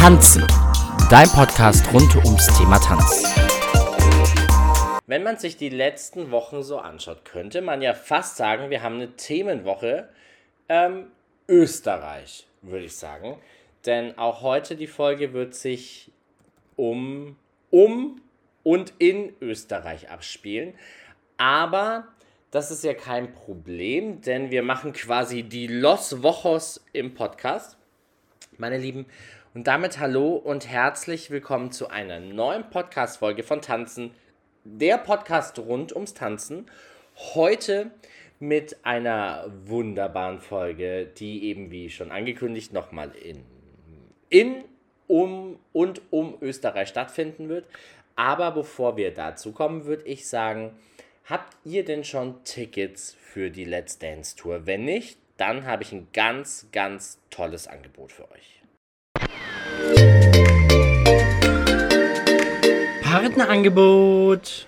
Tanzen, dein Podcast rund ums Thema Tanz. Wenn man sich die letzten Wochen so anschaut, könnte man ja fast sagen, wir haben eine Themenwoche ähm, Österreich, würde ich sagen. Denn auch heute die Folge wird sich um, um und in Österreich abspielen. Aber das ist ja kein Problem, denn wir machen quasi die Los Wochos im Podcast. Meine Lieben, und damit hallo und herzlich willkommen zu einer neuen Podcast-Folge von Tanzen, der Podcast rund ums Tanzen. Heute mit einer wunderbaren Folge, die eben wie schon angekündigt nochmal in, in, um und um Österreich stattfinden wird. Aber bevor wir dazu kommen, würde ich sagen, habt ihr denn schon Tickets für die Let's Dance Tour? Wenn nicht, dann habe ich ein ganz, ganz tolles Angebot für euch. Partnerangebot.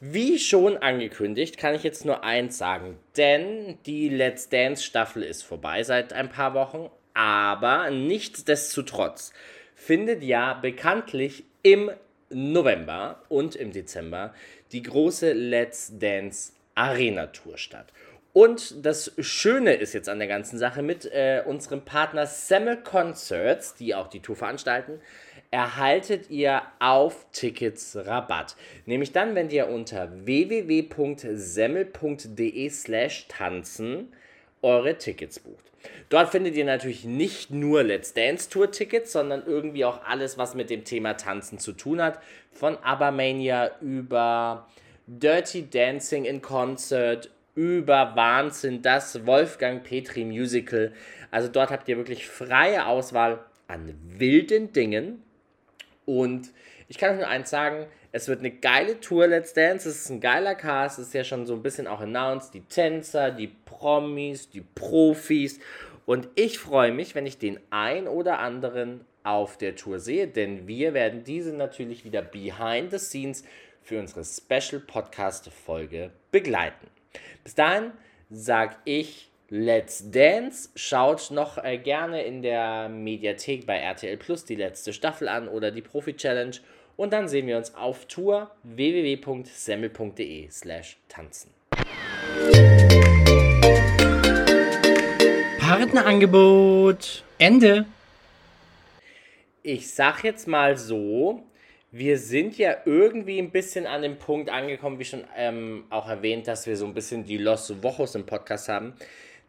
Wie schon angekündigt, kann ich jetzt nur eins sagen, denn die Let's Dance Staffel ist vorbei seit ein paar Wochen, aber nichtsdestotrotz findet ja bekanntlich im November und im Dezember die große Let's Dance Arena Tour statt. Und das Schöne ist jetzt an der ganzen Sache mit äh, unserem Partner Semmel Concerts, die auch die Tour veranstalten, erhaltet ihr auf Tickets Rabatt. Nämlich dann, wenn ihr unter www.semmel.de slash tanzen eure Tickets bucht. Dort findet ihr natürlich nicht nur Let's Dance Tour Tickets, sondern irgendwie auch alles, was mit dem Thema Tanzen zu tun hat. Von Abermania über Dirty Dancing in Concert, über Wahnsinn, das Wolfgang Petri Musical. Also dort habt ihr wirklich freie Auswahl an wilden Dingen. Und ich kann euch nur eins sagen, es wird eine geile Tour Let's Dance, es ist ein geiler Cast, es ist ja schon so ein bisschen auch announced, die Tänzer, die Promis, die Profis. Und ich freue mich, wenn ich den ein oder anderen auf der Tour sehe, denn wir werden diese natürlich wieder behind the scenes für unsere Special Podcast Folge begleiten. Bis dahin sage ich Let's Dance. Schaut noch äh, gerne in der Mediathek bei RTL Plus die letzte Staffel an oder die Profi Challenge. Und dann sehen wir uns auf Tour www.semmel.de slash tanzen. Partnerangebot. Ende. Ich sag jetzt mal so, wir sind ja irgendwie ein bisschen an dem Punkt angekommen, wie schon ähm, auch erwähnt, dass wir so ein bisschen die Los Wochos im Podcast haben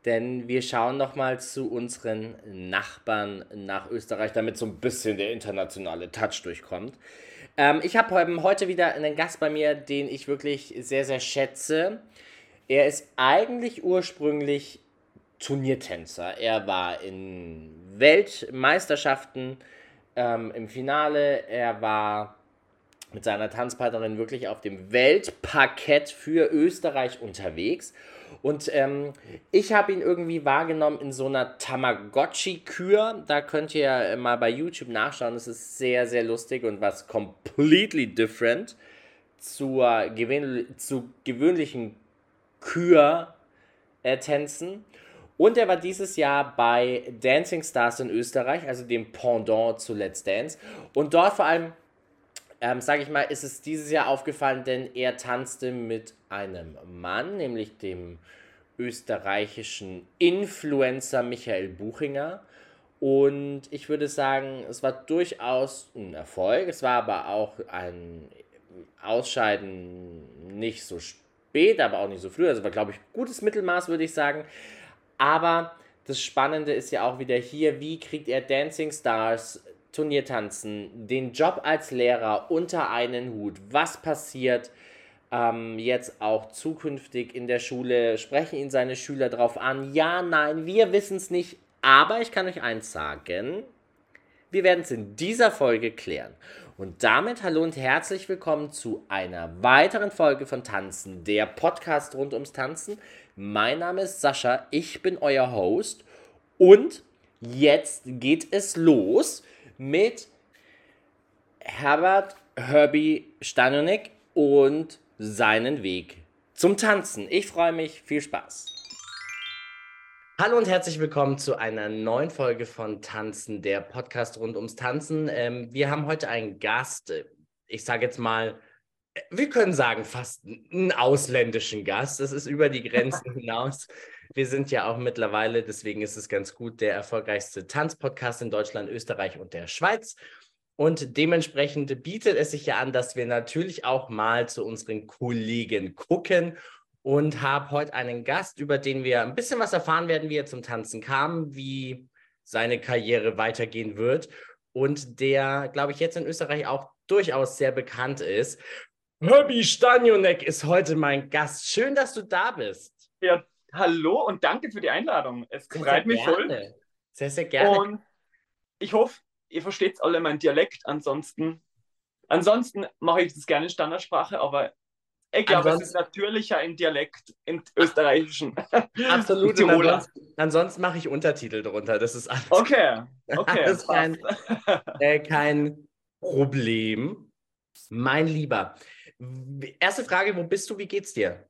denn wir schauen nochmal zu unseren Nachbarn nach Österreich, damit so ein bisschen der internationale Touch durchkommt. Ähm, ich habe heute wieder einen Gast bei mir, den ich wirklich sehr, sehr schätze. Er ist eigentlich ursprünglich Turniertänzer. Er war in Weltmeisterschaften ähm, im Finale. Er war mit seiner Tanzpartnerin wirklich auf dem Weltparkett für Österreich unterwegs. Und ähm, ich habe ihn irgendwie wahrgenommen in so einer Tamagotchi-Kür. Da könnt ihr mal bei YouTube nachschauen. Es ist sehr, sehr lustig und was completely different zur gewöhn zu gewöhnlichen Kür-Tänzen. Und er war dieses Jahr bei Dancing Stars in Österreich, also dem Pendant zu Let's Dance. Und dort vor allem ähm, sage ich mal, ist es dieses Jahr aufgefallen, denn er tanzte mit einem Mann, nämlich dem österreichischen Influencer Michael Buchinger. Und ich würde sagen, es war durchaus ein Erfolg. Es war aber auch ein Ausscheiden nicht so spät, aber auch nicht so früh. Also war, glaube ich, gutes Mittelmaß, würde ich sagen. Aber das Spannende ist ja auch wieder hier, wie kriegt er Dancing Stars Turniertanzen, den Job als Lehrer unter einen Hut. Was passiert ähm, jetzt auch zukünftig in der Schule? Sprechen ihn seine Schüler darauf an? Ja, nein, wir wissen es nicht. Aber ich kann euch eins sagen. Wir werden es in dieser Folge klären. Und damit hallo und herzlich willkommen zu einer weiteren Folge von Tanzen, der Podcast rund ums Tanzen. Mein Name ist Sascha, ich bin euer Host und jetzt geht es los mit Herbert Herbie Stanonik und seinen Weg zum Tanzen. Ich freue mich, viel Spaß. Hallo und herzlich willkommen zu einer neuen Folge von Tanzen, der Podcast rund ums Tanzen. Ähm, wir haben heute einen Gast, ich sage jetzt mal, wir können sagen, fast einen ausländischen Gast. Das ist über die Grenzen hinaus. Wir sind ja auch mittlerweile, deswegen ist es ganz gut, der erfolgreichste Tanzpodcast in Deutschland, Österreich und der Schweiz. Und dementsprechend bietet es sich ja an, dass wir natürlich auch mal zu unseren Kollegen gucken und habe heute einen Gast, über den wir ein bisschen was erfahren werden, wie er zum Tanzen kam, wie seine Karriere weitergehen wird und der, glaube ich, jetzt in Österreich auch durchaus sehr bekannt ist. Herbie Stanionek ist heute mein Gast. Schön, dass du da bist. Ja, hallo und danke für die Einladung. Es sehr freut sehr mich gerne. voll. Sehr, sehr gerne. Und ich hoffe, ihr versteht alle meinen Dialekt. Ansonsten, ansonsten mache ich das gerne in Standardsprache, aber ich glaube, es ist natürlicher im Dialekt, im Österreichischen. Absolut. ansonsten, ansonsten mache ich Untertitel drunter. Das ist alles. Okay, okay. Das ist kein, äh, kein Problem. Mein Lieber. Erste Frage: Wo bist du? Wie geht's dir?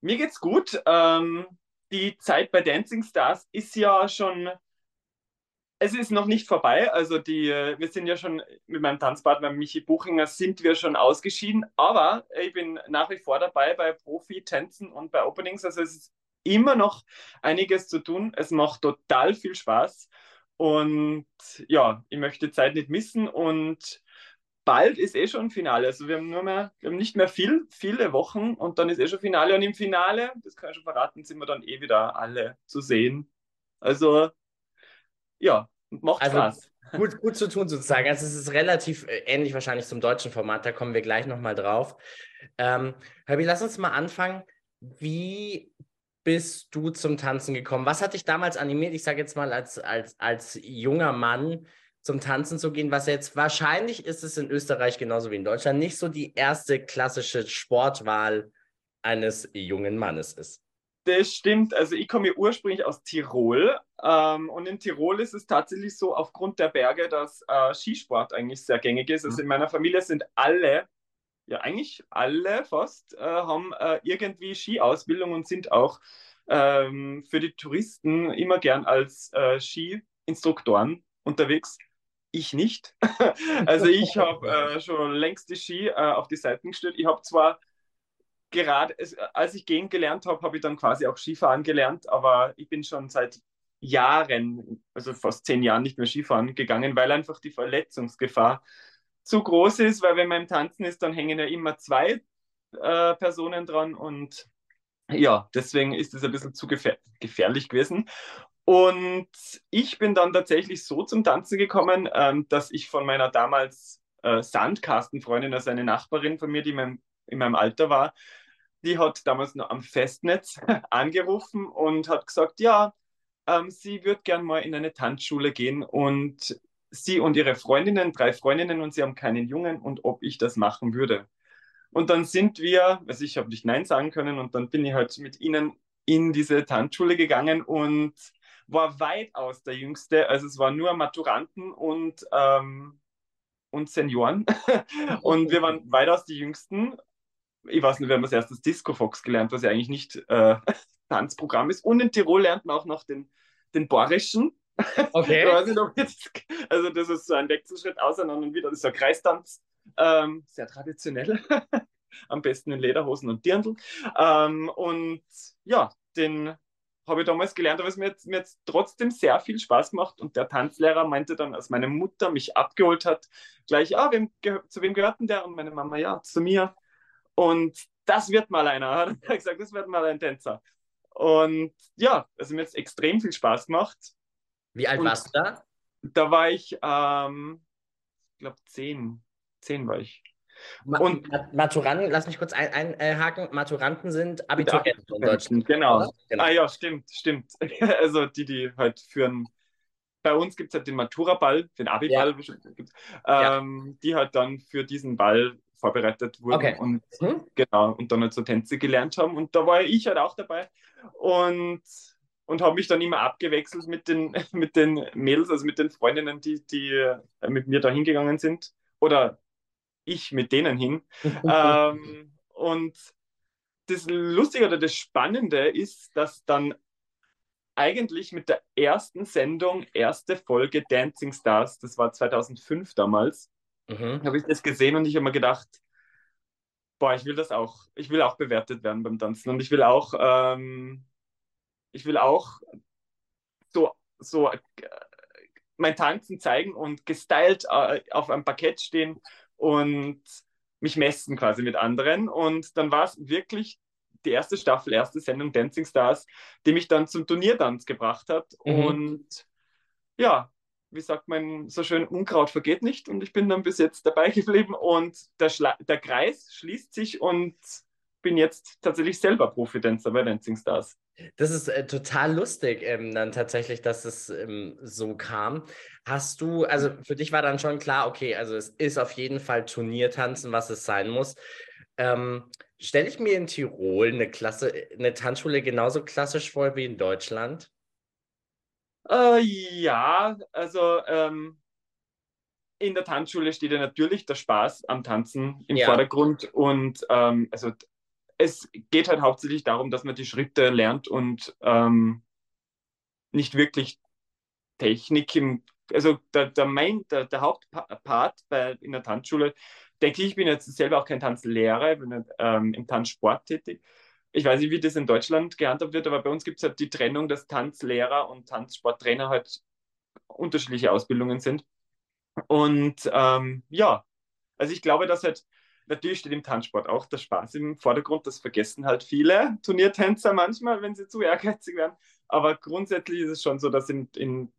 Mir geht's gut. Ähm, die Zeit bei Dancing Stars ist ja schon es ist noch nicht vorbei. Also die, wir sind ja schon mit meinem Tanzpartner Michi Buchinger sind wir schon ausgeschieden, aber ich bin nach wie vor dabei bei Profi-Tänzen und bei Openings. Also es ist immer noch einiges zu tun. Es macht total viel Spaß. Und ja, ich möchte Zeit nicht missen und bald ist eh schon Finale. Also wir haben nur mehr, wir haben nicht mehr viel, viele Wochen und dann ist eh schon Finale. Und im Finale, das kann ich schon verraten, sind wir dann eh wieder alle zu sehen. Also ja, macht also, Spaß. Gut, gut zu tun sozusagen. Also es ist relativ äh, ähnlich wahrscheinlich zum deutschen Format, da kommen wir gleich nochmal drauf. Ähm, Herbie, lass uns mal anfangen. Wie bist du zum Tanzen gekommen? Was hat dich damals animiert, ich sage jetzt mal als, als, als junger Mann, zum Tanzen zu gehen, was jetzt wahrscheinlich ist es in Österreich genauso wie in Deutschland nicht so die erste klassische Sportwahl eines jungen Mannes ist. Das stimmt. Also ich komme ursprünglich aus Tirol ähm, und in Tirol ist es tatsächlich so aufgrund der Berge, dass äh, Skisport eigentlich sehr gängig ist. Also in meiner Familie sind alle, ja eigentlich alle fast, äh, haben äh, irgendwie Skiausbildung und sind auch ähm, für die Touristen immer gern als äh, Skiinstruktoren unterwegs. Ich nicht. also ich habe äh, schon längst die Ski äh, auf die Seiten gestellt. Ich habe zwar gerade, als ich gehen gelernt habe, habe ich dann quasi auch Skifahren gelernt, aber ich bin schon seit Jahren, also fast zehn Jahren nicht mehr Skifahren gegangen, weil einfach die Verletzungsgefahr zu groß ist, weil wenn man im Tanzen ist, dann hängen ja immer zwei äh, Personen dran und ja, deswegen ist es ein bisschen zu gefähr gefährlich gewesen. Und ich bin dann tatsächlich so zum Tanzen gekommen, ähm, dass ich von meiner damals äh, Sandkastenfreundin, also eine Nachbarin von mir, die in meinem, in meinem Alter war, die hat damals noch am Festnetz angerufen und hat gesagt, ja, ähm, sie würde gern mal in eine Tanzschule gehen und sie und ihre Freundinnen, drei Freundinnen und sie haben keinen Jungen und ob ich das machen würde. Und dann sind wir, also ich habe nicht Nein sagen können und dann bin ich halt mit ihnen in diese Tanzschule gegangen und war weitaus der Jüngste. Also es waren nur Maturanten und, ähm, und Senioren. und wir waren weitaus die Jüngsten ich weiß nicht, wir haben als erstes Disco Fox gelernt, was ja eigentlich nicht äh, Tanzprogramm ist. Und in Tirol lernt man auch noch den, den Borischen. Okay. also das ist so ein Wechselschritt auseinander und wieder. Das ist ein Kreistanz. Ähm, sehr traditionell. Am besten in Lederhosen und Dirndl. Ähm, und ja, den habe ich damals gelernt, aber es mir jetzt, mir jetzt trotzdem sehr viel Spaß gemacht. Und der Tanzlehrer meinte dann, als meine Mutter mich abgeholt hat, gleich, ah, wem, zu wem gehört denn der? Und meine Mama, ja, zu mir. Und das wird mal einer, hat er gesagt, das wird mal ein Tänzer. Und ja, also mir hat es extrem viel Spaß gemacht. Wie alt Und warst du da? Da war ich, ähm, ich glaube, zehn. Zehn war ich. Und Maturanten, lass mich kurz einhaken. Ein, äh, Maturanten sind Abiturienten in Deutschland. Genau. genau. Ah ja, stimmt, stimmt. also die, die halt führen. Bei uns gibt es halt den Matura-Ball, den Abi-Ball, ja. ähm, ja. die halt dann für diesen Ball vorbereitet wurden okay. und hm? genau und dann halt so Tänze gelernt haben und da war ich halt auch dabei und und habe mich dann immer abgewechselt mit den mit den Mädels, also mit den Freundinnen, die die äh, mit mir da hingegangen sind oder ich mit denen hin ähm, und das Lustige oder das Spannende ist, dass dann eigentlich mit der ersten Sendung, erste Folge Dancing Stars, das war 2005 damals, Mhm. habe ich das gesehen und ich habe mir gedacht, boah, ich will das auch, ich will auch bewertet werden beim Tanzen und ich will auch, ähm, ich will auch so, so äh, mein Tanzen zeigen und gestylt äh, auf einem Parkett stehen und mich messen quasi mit anderen. Und dann war es wirklich die erste Staffel, erste Sendung Dancing Stars, die mich dann zum Turniertanz gebracht hat. Mhm. Und ja, wie sagt man so schön, Unkraut vergeht nicht. Und ich bin dann bis jetzt dabei geblieben und der, Schla der Kreis schließt sich und bin jetzt tatsächlich selber Profitänzer bei Dancing Stars. Das ist äh, total lustig, ähm, dann tatsächlich, dass es ähm, so kam. Hast du, also für dich war dann schon klar, okay, also es ist auf jeden Fall Turniertanzen, was es sein muss. Ähm, Stelle ich mir in Tirol eine Klasse, eine Tanzschule genauso klassisch vor wie in Deutschland? Äh, ja, also ähm, in der Tanzschule steht ja natürlich der Spaß am Tanzen im Ja. Vordergrund und ähm, also es geht halt hauptsächlich darum, dass man die Schritte lernt und ähm, nicht wirklich Technik im, also der, der, Main, der, der Hauptpart bei, in der Tanzschule, denke ich, ich bin jetzt selber auch kein Tanzlehrer, ich bin ähm, im Tanzsport tätig. Ich weiß nicht, wie das in Deutschland gehandhabt wird, aber bei uns gibt es halt die Trennung, dass Tanzlehrer und Tanzsporttrainer halt unterschiedliche Ausbildungen sind. Und ähm, ja, also ich glaube, dass halt, natürlich steht im Tanzsport auch der Spaß im Vordergrund, das vergessen halt viele Turniertänzer manchmal, wenn sie zu ehrgeizig werden. Aber grundsätzlich ist es schon so, dass in, in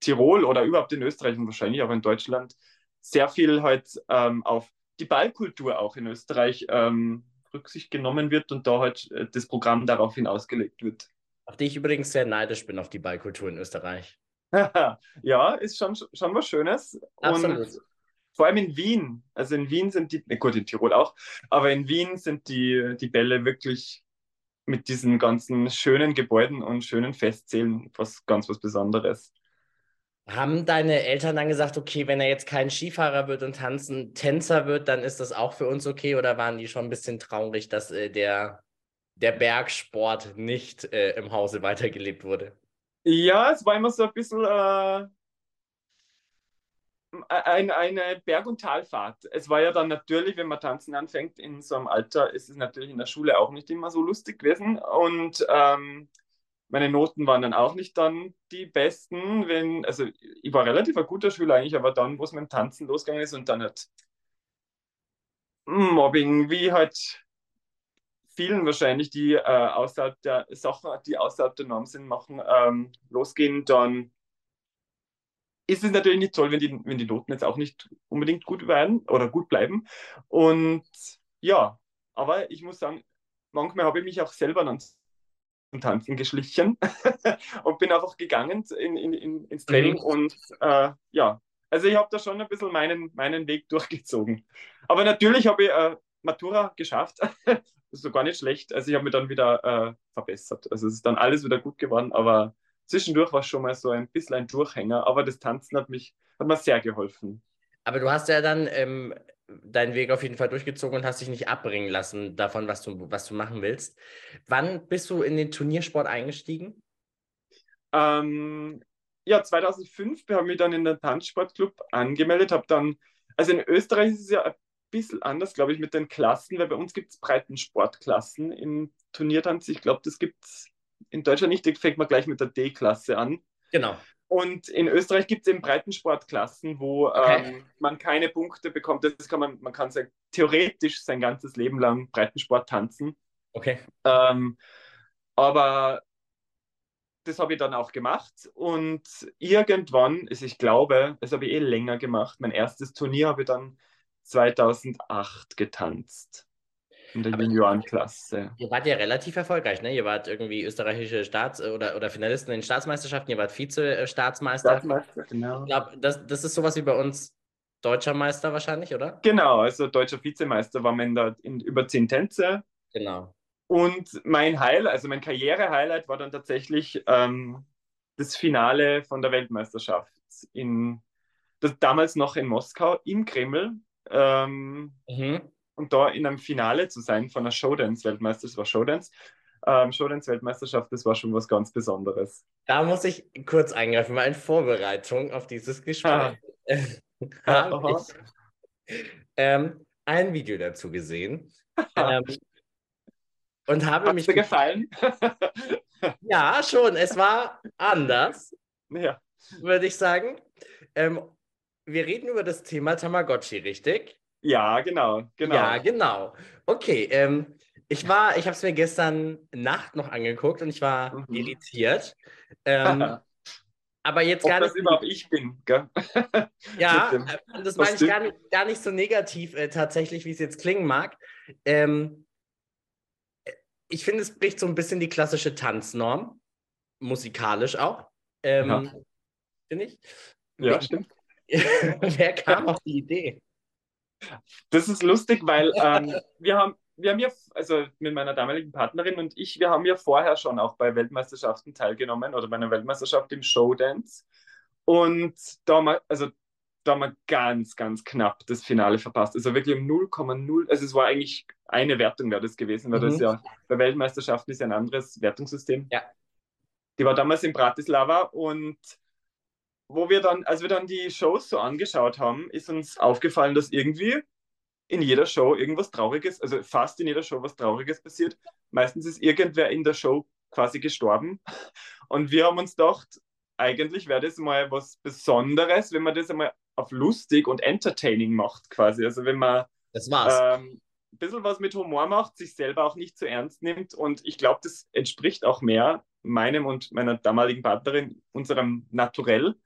Tirol oder überhaupt in Österreich und wahrscheinlich auch in Deutschland sehr viel halt ähm, auf die Ballkultur auch in Österreich ähm, Rücksicht genommen wird und da halt äh, das Programm daraufhin ausgelegt wird. Auf die ich übrigens sehr neidisch bin, auf die Ballkultur in Österreich. ja, ist schon, schon was Schönes. Absolut. Und vor allem in Wien, also in Wien sind die, gut, in Tirol auch, aber in Wien sind die, die Bälle wirklich mit diesen ganzen schönen Gebäuden und schönen Festsälen was ganz was Besonderes. Haben deine Eltern dann gesagt, okay, wenn er jetzt kein Skifahrer wird und tanzen Tänzer wird, dann ist das auch für uns okay? Oder waren die schon ein bisschen traurig, dass äh, der, der Bergsport nicht äh, im Hause weitergelebt wurde? Ja, es war immer so ein bisschen äh, ein, eine Berg- und Talfahrt. Es war ja dann natürlich, wenn man tanzen anfängt in so einem Alter, ist es natürlich in der Schule auch nicht immer so lustig gewesen. Und ähm, meine Noten waren dann auch nicht dann die besten, wenn, also ich war relativ ein guter Schüler eigentlich, aber dann, wo es mit dem Tanzen losgegangen ist und dann halt Mobbing, wie halt vielen wahrscheinlich, die äh, außerhalb der Sachen, die außerhalb der Norm sind, machen, ähm, losgehen, dann ist es natürlich nicht toll, wenn die, wenn die Noten jetzt auch nicht unbedingt gut werden oder gut bleiben. Und ja, aber ich muss sagen, manchmal habe ich mich auch selber dann zum Tanzen geschlichen und bin einfach gegangen in, in, in, ins Training Mhm. und äh, ja, also ich habe da schon ein bisschen meinen, meinen Weg durchgezogen. Aber natürlich habe ich äh, Matura geschafft. das ist so gar nicht schlecht. Also ich habe mich dann wieder äh, verbessert. Also es ist dann alles wieder gut geworden, aber zwischendurch war es schon mal so ein bisschen ein Durchhänger. Aber das Tanzen hat mich, hat mir sehr geholfen. Aber du hast ja dann ähm, deinen Weg auf jeden Fall durchgezogen und hast dich nicht abbringen lassen davon, was du, was du machen willst. Wann bist du in den Turniersport eingestiegen? Ähm, ja, 2005 habe ich mich dann in den Tanzsportclub angemeldet, habe dann, also in Österreich ist es ja ein bisschen anders, glaube ich, mit den Klassen, weil bei uns gibt es Breitensportklassen im Turniertanz. Ich glaube, das gibt es in Deutschland nicht, fängt man gleich mit der D-Klasse an. Genau. Und in Österreich gibt es eben Breitensportklassen, wo Okay. ähm, man keine Punkte bekommt. Das kann man, man kann sein, theoretisch sein ganzes Leben lang Breitensport tanzen. Okay. Ähm, aber das habe ich dann auch gemacht und irgendwann, also ich glaube, das habe ich eh länger gemacht. Mein erstes Turnier habe ich dann 2008 getanzt in der Juniorenklasse. Ihr wart ja relativ erfolgreich, ne? Ihr wart irgendwie österreichische Staats- oder, oder Finalisten in Staatsmeisterschaften, ihr wart Vize-Staatsmeister. Staatsmeister, genau. Ich glaube, das, das ist sowas wie bei uns deutscher Meister wahrscheinlich, oder? Genau, also deutscher Vizemeister war man da in über zehn Tänze. Genau. Und mein Highlight, also mein Karriere-Highlight war dann tatsächlich ähm, das Finale von der Weltmeisterschaft in das, damals noch in Moskau im Kreml. Ähm, Mhm. Und da in einem Finale zu sein von einer Showdance-Weltmeister, das war Showdance. ähm, Showdance-Weltmeisterschaft, das war schon was ganz Besonderes. Da muss ich kurz eingreifen, weil in Vorbereitung auf dieses Gespräch Ah. habe ich ähm, ein Video dazu gesehen ähm, und habe Hat mich dir gefallen? Ja, schon. Es war anders, ja. würde ich sagen. Ähm, wir reden über das Thema Tamagotchi, richtig? Ja, genau, genau. Ja, genau. Okay, ähm, ich war, ich habe es mir gestern Nacht noch angeguckt und ich war Mhm. irritiert. Ähm, aber jetzt Ob gar das nicht. überhaupt ich bin, gell? Ja, äh, das meine ich gar nicht, gar nicht so negativ äh, tatsächlich, wie es jetzt klingen mag. Ähm, äh, ich finde, es bricht so ein bisschen die klassische Tanznorm, musikalisch auch. Ähm, Ja. Finde ich. Ja, Wie- stimmt. Wer kam auf die Idee? Das ist lustig, weil ähm, wir haben, wir haben ja, also mit meiner damaligen Partnerin und ich, wir haben ja vorher schon auch bei Weltmeisterschaften teilgenommen oder bei einer Weltmeisterschaft im Showdance. Und da haben wir, also da haben wir ganz, ganz knapp das Finale verpasst. Also wirklich um 0,0, also es war eigentlich eine Wertung wäre das gewesen, weil das Mhm. ja bei Weltmeisterschaften ist ja ein anderes Wertungssystem. Ja. Die war damals in Bratislava und wo wir dann, als wir dann die Shows so angeschaut haben, ist uns aufgefallen, dass irgendwie in jeder Show irgendwas Trauriges, also fast in jeder Show was Trauriges passiert. Meistens ist irgendwer in der Show quasi gestorben. Und wir haben uns gedacht, eigentlich wäre das mal was Besonderes, wenn man das einmal auf lustig und entertaining macht, quasi. Also wenn man Das war's. ähm, ein bisschen was mit Humor macht, sich selber auch nicht zu ernst nimmt. Und ich glaube, das entspricht auch mehr meinem und meiner damaligen Partnerin, unserem Naturell.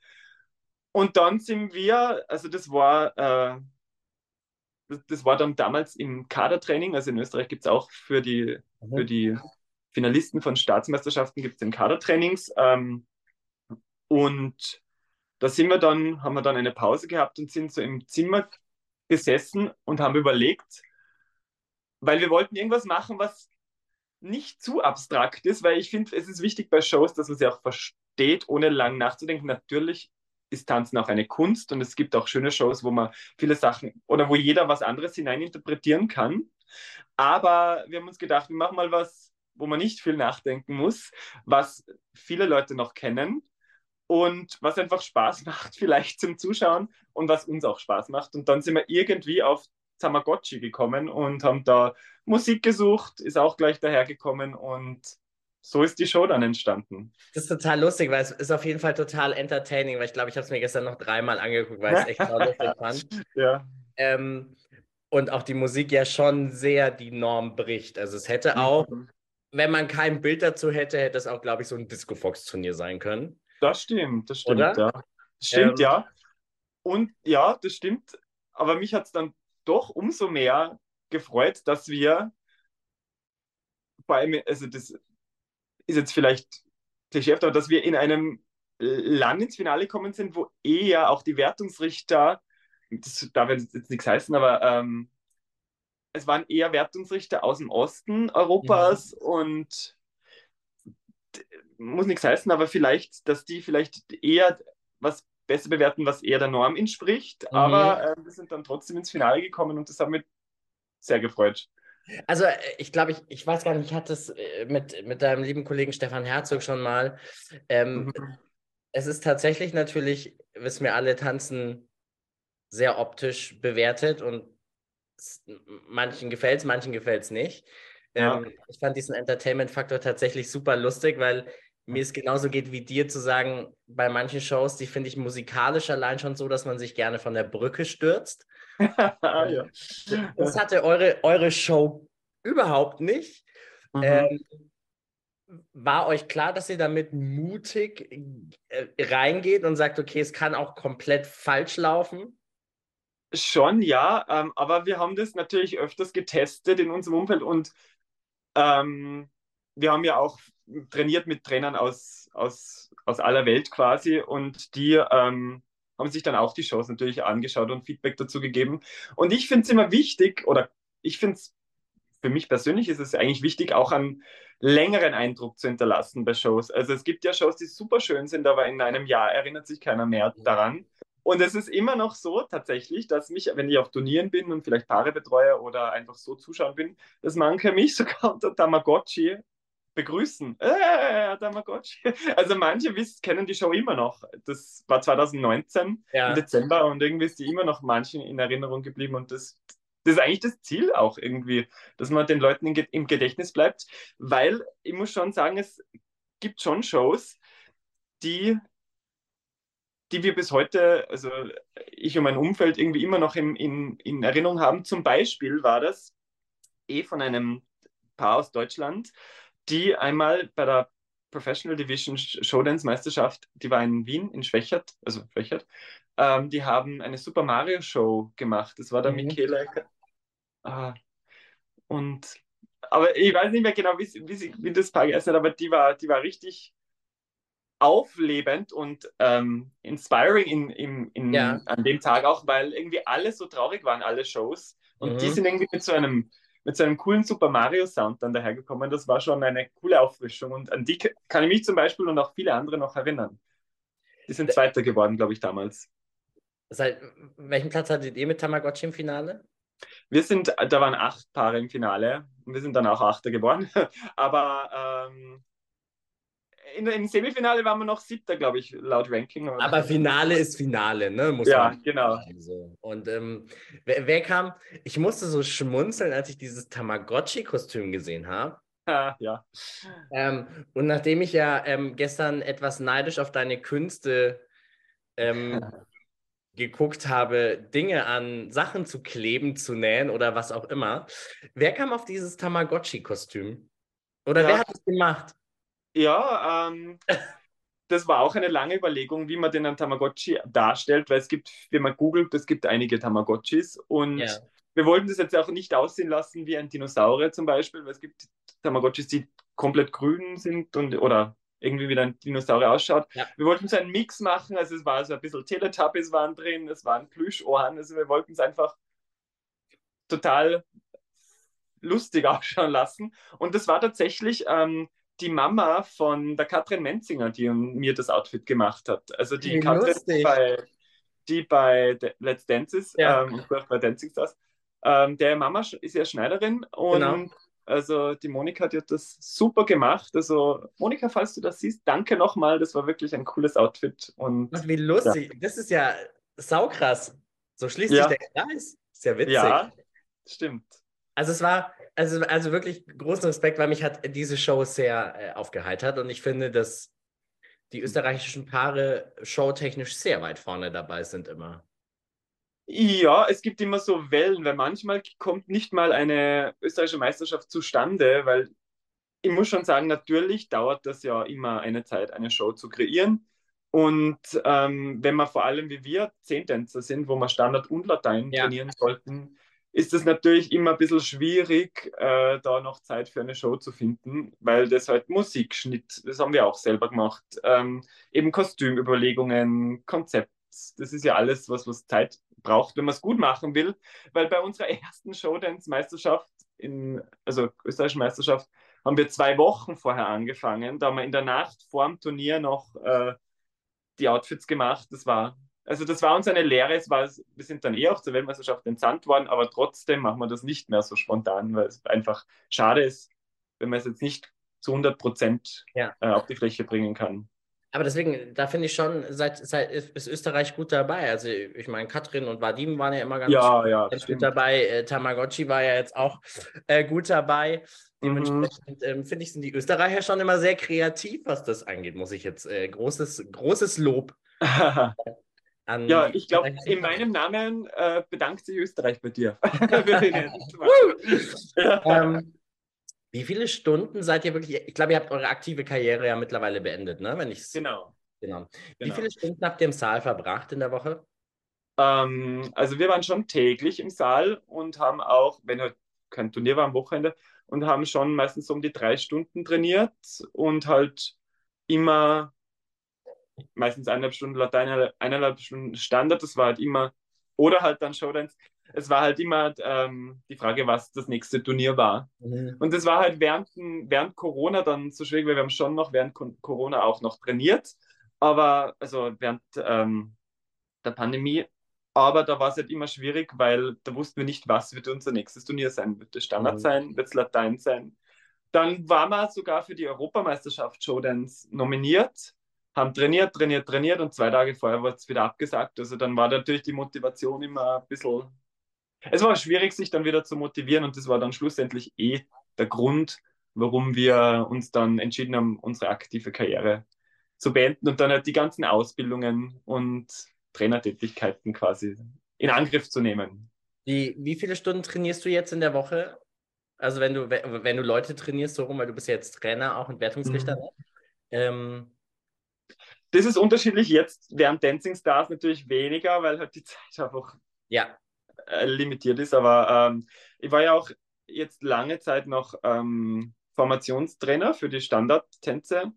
Und dann sind wir, also das war, äh, das, das war dann damals im Kadertraining, also in Österreich gibt es auch für die, Mhm. für die Finalisten von Staatsmeisterschaften gibt es den Kadertrainings. Ähm, und da sind wir dann, haben wir dann eine Pause gehabt und sind so im Zimmer gesessen und haben überlegt, weil wir wollten irgendwas machen, was nicht zu abstrakt ist, weil ich finde, es ist wichtig bei Shows, dass man sie auch versteht, ohne lang nachzudenken. Natürlich ist Tanzen auch eine Kunst und es gibt auch schöne Shows, wo man viele Sachen oder wo jeder was anderes hineininterpretieren kann. Aber wir haben uns gedacht, wir machen mal was, wo man nicht viel nachdenken muss, was viele Leute noch kennen und was einfach Spaß macht, vielleicht zum Zuschauen und was uns auch Spaß macht. Und dann sind wir irgendwie auf Tamagotchi gekommen und haben da Musik gesucht, ist auch gleich dahergekommen und so ist die Show dann entstanden. Das ist total lustig, weil es ist auf jeden Fall total entertaining, weil ich glaube, ich habe es mir gestern noch dreimal angeguckt, weil ich es echt lustig fand. Ja. Ähm, und auch die Musik ja schon sehr die Norm bricht. Also es hätte auch, wenn man kein Bild dazu hätte, hätte es auch, glaube ich, so ein Disco-Fox-Turnier sein können. Das stimmt, das stimmt, Oder? ja. Das stimmt, Ähm, ja. Und ja, das stimmt. Aber mich hat es dann doch umso mehr gefreut, dass wir vor allem, also das ist jetzt vielleicht klischeehaft, aber dass wir in einem Land ins Finale gekommen sind, wo eher auch die Wertungsrichter, das darf jetzt nichts heißen, aber ähm, es waren eher Wertungsrichter aus dem Osten Europas und muss nichts heißen, aber vielleicht, dass die vielleicht eher was besser bewerten, was eher der Norm entspricht. Mhm. Aber äh, wir sind dann trotzdem ins Finale gekommen und das hat mich sehr gefreut. Also äh, ich glaube, ich, ich weiß gar nicht, ich hatte es äh, mit, mit deinem lieben Kollegen Stefan Herzog schon mal. Ähm, Mhm. Es ist tatsächlich natürlich, wissen wir alle, Tanzen sehr optisch bewertet und manchen gefällt es, manchen gefällt es nicht. Ja. Ähm, ich fand diesen Entertainment-Faktor tatsächlich super lustig, weil mir es genauso geht wie dir zu sagen, bei manchen Shows, die finde ich musikalisch allein schon so, dass man sich gerne von der Brücke stürzt. ah, ja. Das hatte eure, eure Show überhaupt nicht. Mhm. Ähm, war euch klar, dass ihr damit mutig äh, reingeht und sagt, okay, es kann auch komplett falsch laufen? Schon, ja, ähm, aber wir haben das natürlich öfters getestet in unserem Umfeld und ähm, wir haben ja auch trainiert mit Trainern aus, aus, aus aller Welt quasi und die ähm, haben sich dann auch die Shows natürlich angeschaut und Feedback dazu gegeben. Und ich finde es immer wichtig, oder ich finde es, für mich persönlich ist es eigentlich wichtig, auch einen längeren Eindruck zu hinterlassen bei Shows. Also es gibt ja Shows, die super schön sind, aber in einem Jahr erinnert sich keiner mehr daran. Und es ist immer noch so tatsächlich, dass mich, wenn ich auf Turnieren bin und vielleicht Paare betreue oder einfach so zuschauen bin, dass manche mich sogar unter Tamagotchi begrüßen. Äh, Tamagotchi. Also manche wissen, kennen die Show immer noch. Das war 2019 Ja. im Dezember und irgendwie ist die immer noch manchen in Erinnerung geblieben und das, das ist eigentlich das Ziel auch irgendwie, dass man den Leuten im, Ge- im Gedächtnis bleibt, weil ich muss schon sagen, es gibt schon Shows, die, die wir bis heute, also ich und mein Umfeld irgendwie immer noch in, in, in Erinnerung haben. Zum Beispiel war das eh von einem Paar aus Deutschland, die einmal bei der Professional Division Showdance Meisterschaft, die war in Wien, in Schwächert, also Schwächert, ähm, die haben eine Super Mario Show gemacht. Das war der Mhm. Michele. Ah, und aber ich weiß nicht mehr genau, wie, wie, wie das Paar geheißen hat, aber die war, die war richtig auflebend und ähm, inspiring in, in, in, Ja. an dem Tag auch, weil irgendwie alle so traurig waren, alle Shows. Und Mhm. die sind irgendwie mit so einem, mit so einem coolen Super Mario Sound dann dahergekommen. Das war schon eine coole Auffrischung. Und an die kann ich mich zum Beispiel und auch viele andere noch erinnern. Die sind Zweiter geworden, glaube ich, damals. Seit welchem Platz hattet ihr mit Tamagotchi im Finale? Wir sind, da waren acht Paare im Finale und wir sind dann auch Achter geworden. Aber ähm, in, im Semifinale waren wir noch Siebter, glaube ich, laut Ranking. Aber Finale ist Finale, ne? Muss Ja, man genau. sagen. Und ähm, wer, wer kam? Ich musste so schmunzeln, als ich dieses Tamagotchi-Kostüm gesehen habe. Ja. Ähm, und nachdem ich ja ähm, gestern etwas neidisch auf deine Künste ähm, geguckt habe, Dinge an Sachen zu kleben, zu nähen oder was auch immer, wer kam auf dieses Tamagotchi-Kostüm? Oder Ja. wer hat es gemacht? Ja, ähm, das war auch eine lange Überlegung, wie man den an Tamagotchi darstellt, weil es gibt, wenn man googelt, es gibt einige Tamagotchis und Ja. wir wollten das jetzt auch nicht aussehen lassen wie ein Dinosaurier zum Beispiel, weil es gibt Tamagotchis, die komplett grün sind und oder irgendwie wie ein Dinosaurier ausschaut. Ja. Wir wollten so einen Mix machen, also es war so ein bisschen Teletubbies waren drin, es waren Plüschohren, also wir wollten es einfach total lustig ausschauen lassen. Und das war tatsächlich ähm, die Mama von der Katrin Menzinger, die mir das Outfit gemacht hat. Also die Katrin, bei, die bei Let's Dance ist Ja. ähm, und bei Dancing Stars. Ähm, der Mama ist ja Schneiderin und Genau. also die Monika, die hat das super gemacht. Also Monika, falls du das siehst, danke nochmal. Das war wirklich ein cooles Outfit. Und Ach, wie lustig. Das ist ja saukrass. So schließt Ja. sich der Kreis. Ja witzig. ja, stimmt. Also es war, also, also wirklich großen Respekt, weil mich hat diese Show sehr äh, aufgeheitert und ich finde, dass die österreichischen Paare showtechnisch sehr weit vorne dabei sind immer. Ja, es gibt immer so Wellen, weil manchmal kommt nicht mal eine österreichische Meisterschaft zustande, weil ich muss schon sagen, natürlich dauert das ja immer eine Zeit, eine Show zu kreieren. Und ähm, wenn man vor allem wie wir Zehntänzer sind, wo wir Standard und Latein Ja. trainieren sollten, ist es natürlich immer ein bisschen schwierig, äh, da noch Zeit für eine Show zu finden, weil das halt Musikschnitt, das haben wir auch selber gemacht, ähm, eben Kostümüberlegungen, Konzept, das ist ja alles, was, was Zeit braucht, wenn man es gut machen will, weil bei unserer ersten Showdance-Meisterschaft, also österreichischen Meisterschaft, haben wir zwei Wochen vorher angefangen. Da haben wir in der Nacht vor dem Turnier noch äh, die Outfits gemacht. Das war, also das war uns eine Lehre. Es war, wir sind dann eh auch zur Weltmeisterschaft entsandt worden, aber trotzdem machen wir das nicht mehr so spontan, weil es einfach schade ist, wenn man es jetzt nicht zu 100 Prozent Ja. äh, auf die Fläche bringen kann. Aber deswegen, da finde ich schon, seit, seit ist Österreich gut dabei. Also ich meine, Katrin und Vadim waren ja immer ganz, Ja, ja, ganz gut dabei. Äh, Tamagotchi war ja jetzt auch äh, gut dabei. Mhm. Dementsprechend ähm, finde ich, sind die Österreicher schon immer sehr kreativ, was das angeht, muss ich jetzt äh, großes, großes Lob an Ja, ich glaube, in meinem Namen äh, bedankt sich Österreich bei dir. Ähm, wie viele Stunden seid ihr wirklich? Ich glaube, ihr habt eure aktive Karriere ja mittlerweile beendet, ne? Wenn ich genau. genau. Wie genau. viele Stunden habt ihr im Saal verbracht in der Woche? Ähm, also wir waren schon täglich im Saal und haben auch, wenn halt kein Turnier war am Wochenende, und haben schon meistens so um die drei Stunden trainiert und halt immer meistens eineinhalb Stunden Latein, eineinhalb Stunden Standard. Das war halt immer, oder halt dann Showdance. Es war halt immer ähm, die Frage, was das nächste Turnier war. Und das war halt während, während Corona dann so schwierig, weil wir haben schon noch während Corona auch noch trainiert, aber also während ähm, der Pandemie. Aber da war es halt immer schwierig, weil da wussten wir nicht, was wird unser nächstes Turnier sein. Wird es Standard Mhm. sein? Wird es Latein sein? Dann waren wir sogar für die Europameisterschaft Showdance nominiert, haben trainiert, trainiert, trainiert und zwei Tage vorher wurde es wieder abgesagt. Also dann war natürlich die Motivation immer ein bisschen. Es war schwierig, sich dann wieder zu motivieren und das war dann schlussendlich eh der Grund, warum wir uns dann entschieden haben, unsere aktive Karriere zu beenden und dann halt die ganzen Ausbildungen und Trainertätigkeiten quasi in Angriff zu nehmen. Wie, wie viele Stunden trainierst du jetzt in der Woche? Also wenn du, wenn du Leute trainierst, so rum, weil du bist ja jetzt Trainer auch und Wertungsrichter. Mhm. Ähm, das ist unterschiedlich jetzt während Dancing Stars natürlich weniger, weil halt die Zeit einfach ja. Äh, limitiert ist. Aber ähm, ich war ja auch jetzt lange Zeit noch ähm, Formationstrainer für die Standardtänze.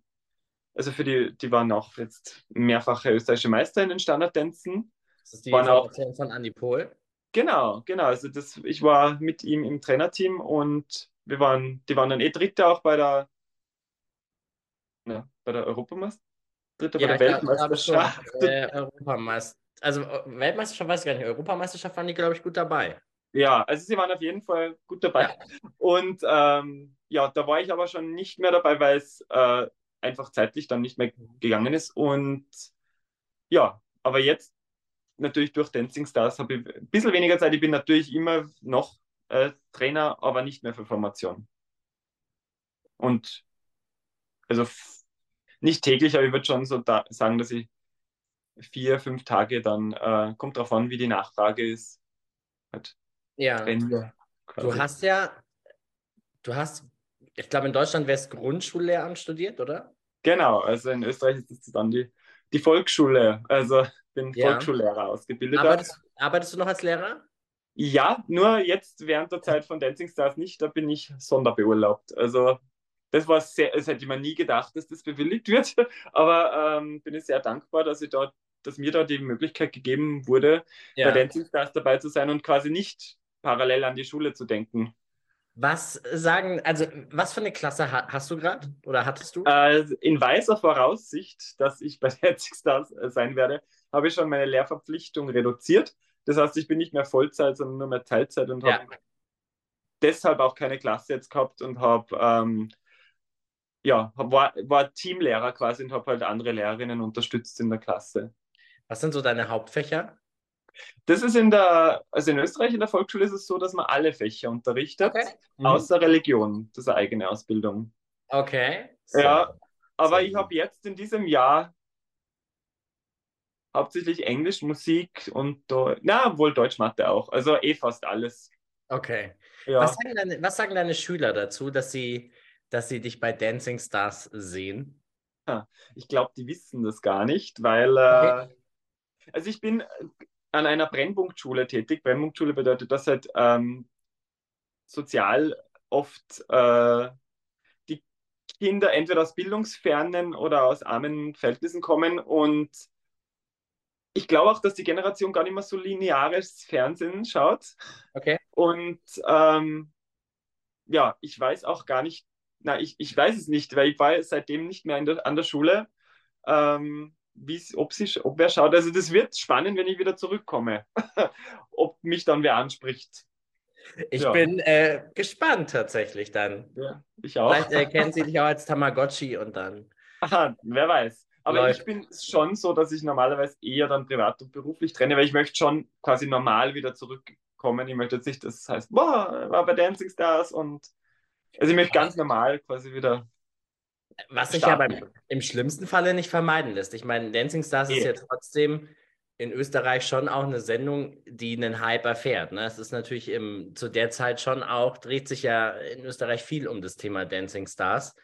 Also für die, die waren auch jetzt mehrfache österreichische Meister in den Standardtänzen. Das ist die waren auch, von Andy Pohl. Genau, genau. Also das, ich war mit ihm im Trainerteam und wir waren, die waren dann eh Dritte auch bei der, ne, bei der Europameisterschaft. Dritte ja, bei der Weltmeisterschaft. äh, Europameister. Also Weltmeisterschaft weiß ich gar nicht. Europameisterschaft waren die, glaube ich, gut dabei. Ja, also sie waren auf jeden Fall gut dabei. Ja. Und ähm, ja, da war ich aber schon nicht mehr dabei, weil es äh, einfach zeitlich dann nicht mehr gegangen ist. Und ja, aber jetzt natürlich durch Dancing Stars habe ich ein bisschen weniger Zeit. Ich bin natürlich immer noch äh, Trainer, aber nicht mehr für Formation. Und also nicht täglich, aber ich würde schon so da sagen, dass ich vier, fünf Tage dann, äh, kommt darauf an, wie die Nachfrage ist. Halt ja. Trainiere, du hast ja, du hast, ich glaube in Deutschland wärst Grundschullehramt studiert, oder? Genau, also in Österreich ist es dann die, die Volksschule. Also bin ja. Volksschullehrer ausgebildet. Arbeitest, arbeitest, du noch als Lehrer? Ja, nur jetzt während der Zeit von Dancing Stars nicht, da bin ich sonderbeurlaubt. Also das war sehr, das hätte ich mir nie gedacht, dass das bewilligt wird. Aber ähm, bin ich sehr dankbar, dass ich dort, dass mir da die Möglichkeit gegeben wurde, ja. bei Dancing Stars dabei zu sein und quasi nicht parallel an die Schule zu denken. Was sagen, also was für eine Klasse hast du gerade oder hattest du? Äh, in weiser Voraussicht, dass ich bei Dancing Stars äh, sein werde, habe ich schon meine Lehrverpflichtung reduziert. Das heißt, ich bin nicht mehr Vollzeit, sondern nur mehr Teilzeit und ja. habe deshalb auch keine Klasse jetzt gehabt und habe ähm, ja, war, war Teamlehrer quasi und habe halt andere Lehrerinnen unterstützt in der Klasse. Was sind so deine Hauptfächer? Das ist in der, also in Österreich in der Volksschule ist es so, dass man alle Fächer unterrichtet, okay. mhm. außer Religion. Das ist eine eigene Ausbildung. Okay. So. Ja, aber so. ich habe jetzt in diesem Jahr hauptsächlich Englisch, Musik und Deutsch. Na, wohl Deutsch, Mathe auch. Also eh fast alles. Okay. Ja. Was, sagen deine, was sagen deine Schüler dazu, dass sie, dass sie dich bei Dancing Stars sehen? Ich glaube, die wissen das gar nicht, weil okay. äh, also ich bin an einer Brennpunktschule tätig. Brennpunktschule bedeutet, dass halt ähm, sozial oft äh, die Kinder entweder aus bildungsfernen oder aus armen Verhältnissen kommen und ich glaube auch, dass die Generation gar nicht mehr so lineares Fernsehen schaut. Okay. Und ähm, ja, ich weiß auch gar nicht, na, ich, ich weiß es nicht, weil ich war seitdem nicht mehr der, an der Schule. Ähm, ob, sie, ob wer schaut. Also das wird spannend, wenn ich wieder zurückkomme, ob mich dann wer anspricht. Ich ja. bin äh, gespannt tatsächlich dann. Ja, ich auch. Vielleicht erkennen sie dich auch als Tamagotchi und dann. Aha, wer weiß. Aber Läuft. ich bin schon so, dass ich normalerweise eher dann privat und beruflich trenne, weil ich möchte schon quasi normal wieder zurückkommen. Ich möchte jetzt nicht, dass es heißt, boah, war bei Dancing Stars und also ich möchte ganz normal quasi wieder was sich ja beim, im schlimmsten Falle nicht vermeiden lässt. Ich meine, Dancing Stars yeah. ist ja trotzdem in Österreich schon auch eine Sendung, die einen Hype erfährt. Ne? Es ist natürlich im, zu der Zeit schon auch, dreht sich ja in Österreich viel um das Thema Dancing Stars.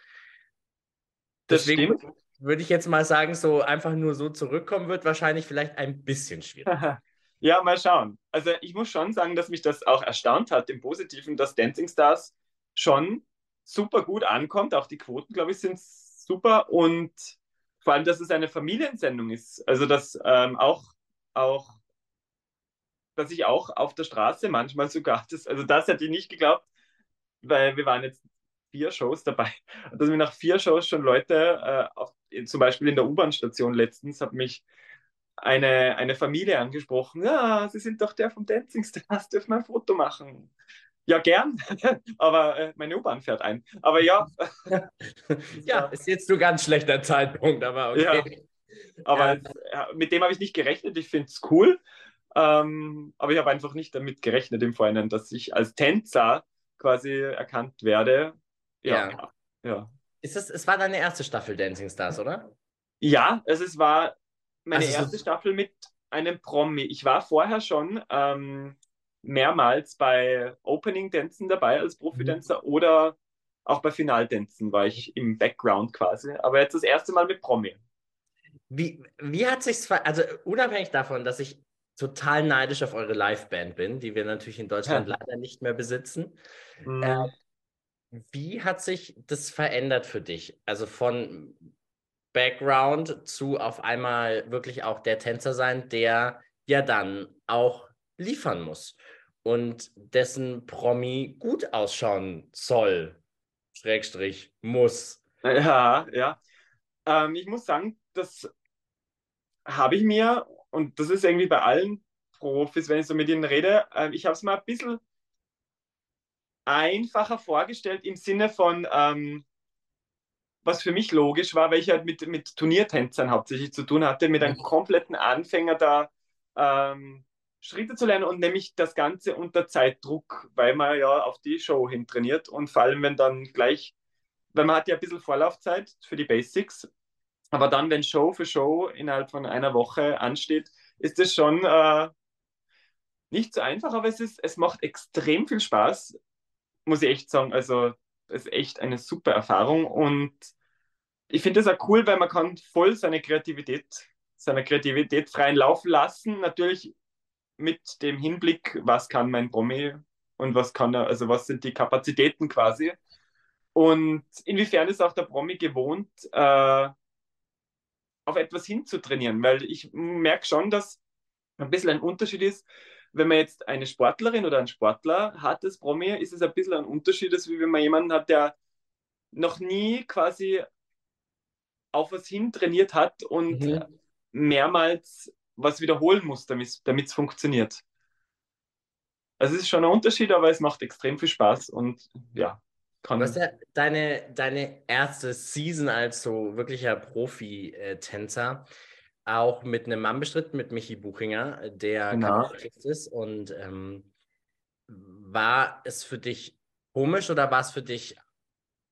Das Deswegen stimmt. würde ich jetzt mal sagen, so einfach nur so zurückkommen wird wahrscheinlich vielleicht ein bisschen schwierig. ja, mal schauen. Also ich muss schon sagen, dass mich das auch erstaunt hat im Positiven, dass Dancing Stars schon super gut ankommt. Auch die Quoten, glaube ich, sind super. Und vor allem, dass es eine Familiensendung ist. Also, dass ähm, auch, auch, dass ich auch auf der Straße manchmal sogar, das, also das hätte ich nicht geglaubt, weil wir waren jetzt vier Shows dabei. Dass mir nach vier Shows schon Leute, äh, auf, zum Beispiel in der U-Bahn-Station letztens, hat mich eine, eine Familie angesprochen. Ja, Sie sind doch der vom Dancing Stars, dürfen wir ein Foto machen? Ja, gern, aber äh, meine U-Bahn fährt ein. Aber ja. ja, ist jetzt nur ganz schlechter Zeitpunkt, aber okay. Ja. Aber ja. Mit dem habe ich nicht gerechnet. Ich finde es cool. Ähm, aber ich habe einfach nicht damit gerechnet im Vorhinein, dass ich als Tänzer quasi erkannt werde. Ja. ja. ja. Ist das, es war deine erste Staffel Dancing Stars, oder? Ja, also es war meine also erste so Staffel mit einem Promi. Ich war vorher schon ähm, mehrmals bei Opening-Tänzen dabei als Profidänzer mhm. oder auch bei Finaltänzen war ich im Background quasi. Aber jetzt das erste Mal mit Promi. Wie, wie hat sich's also unabhängig davon, dass ich total neidisch auf eure Liveband bin, die wir natürlich in Deutschland ja. leider nicht mehr besitzen. Mhm. Äh, wie hat sich das verändert für dich? Also von Background zu auf einmal wirklich auch der Tänzer sein, der ja dann auch liefern muss und dessen Promi gut ausschauen soll, Schrägstrich, muss. Ja, ja. Ähm, ich muss sagen, das habe ich mir, und das ist irgendwie bei allen Profis, wenn ich so mit ihnen rede, äh, ich habe es mal ein bisschen einfacher vorgestellt im Sinne von, ähm, was für mich logisch war, weil ich halt mit, mit Turniertänzern hauptsächlich zu tun hatte, mit einem mhm. kompletten Anfänger da ähm, Schritte zu lernen und nämlich das Ganze unter Zeitdruck, weil man ja auf die Show hin trainiert und vor allem, wenn dann gleich, weil man hat ja ein bisschen Vorlaufzeit für die Basics, aber dann, wenn Show für Show innerhalb von einer Woche ansteht, ist es schon äh, nicht so einfach, aber es, ist, es macht extrem viel Spaß, muss ich echt sagen. Also ist echt eine super Erfahrung und ich finde das auch cool, weil man kann voll seine Kreativität, seine Kreativität freien Laufen lassen. Natürlich mit dem Hinblick, was kann mein Promi und was kann er, also was sind die Kapazitäten quasi. Und inwiefern ist auch der Promi gewohnt, äh, auf etwas hinzutrainieren, weil ich merke schon, dass ein bisschen ein Unterschied ist, wenn man jetzt eine Sportlerin oder einen Sportler hat, das Promi, ist es ein bisschen ein Unterschied, als wenn man jemanden hat, der noch nie quasi auf was hin trainiert hat und mhm. mehrmals was wiederholen muss, damit es funktioniert. Also es ist schon ein Unterschied, aber es macht extrem viel Spaß und ja. Kann du hast ja deine, deine erste Season als so wirklicher Profi-Tänzer auch mit einem Mann bestritten, mit Michi Buchinger, der genau. ist. Und ähm, war es für dich komisch oder war es für dich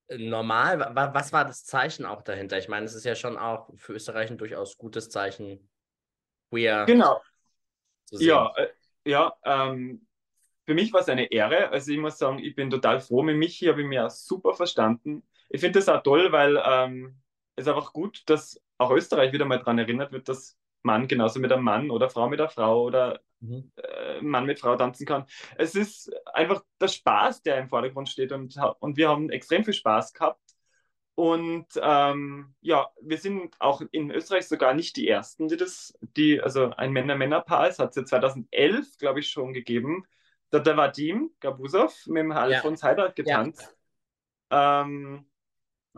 normal? Was war das Zeichen auch dahinter? Ich meine, es ist ja schon auch für Österreich ein durchaus gutes Zeichen, queer. Genau. Ja, äh, ja ähm, für mich war es eine Ehre. Also ich muss sagen, ich bin total froh mit Michi, habe ich mir super verstanden. Ich finde das auch toll, weil ähm, es einfach gut, dass auch Österreich wieder mal daran erinnert wird, dass Mann genauso mit einem Mann oder Frau mit einer Frau oder mhm. äh, Mann mit Frau tanzen kann. Es ist einfach der Spaß, der im Vordergrund steht und, und wir haben extrem viel Spaß gehabt. Und ähm, ja, wir sind auch in Österreich sogar nicht die Ersten, die das, die, also ein Männer-Männer-Paar, es hat es ja 2011, glaube ich, schon gegeben. Da, da war Dim Gabusov mit dem Alfons ja. Heider getanzt. Ja. Ähm,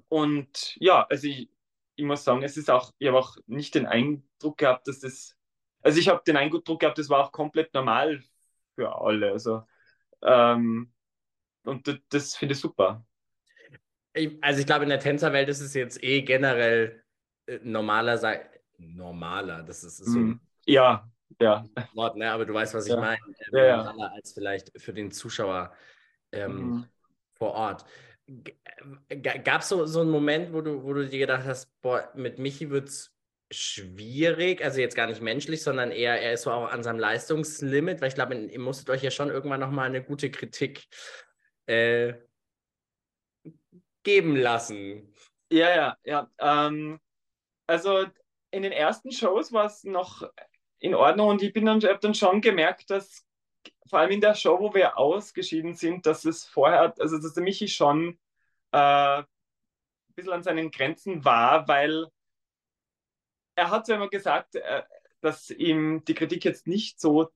und ja, also ich, ich muss sagen, es ist auch, ich habe auch nicht den Eindruck gehabt, dass das, also ich habe den Eindruck gehabt, das war auch komplett normal für alle. Also, ähm, und das, das finde ich super. Also ich glaube, in der Tänzerwelt ist es jetzt eh generell äh, normaler sein. Normaler, das ist so. Mm, ja, ja. Wort, ne? Aber du weißt, was ich ja. meine. Ähm, ja, ja. Als vielleicht für den Zuschauer ähm, mhm. vor Ort. Gab es so, so einen Moment, wo du, wo du dir gedacht hast, boah, mit Michi wird es schwierig, also jetzt gar nicht menschlich, sondern eher, er ist so auch an seinem Leistungslimit, weil ich glaube, ihr musstet euch ja schon irgendwann nochmal eine gute Kritik äh, geben lassen. Ja, ja, ja. Ähm, also in den ersten Shows war es noch in Ordnung und ich bin dann, habe dann schon gemerkt, dass vor allem in der Show, wo wir ausgeschieden sind, dass es vorher, also dass der Michi schon äh, ein bisschen an seinen Grenzen war, weil er hat zwar immer gesagt, äh, dass ihm die Kritik jetzt nicht so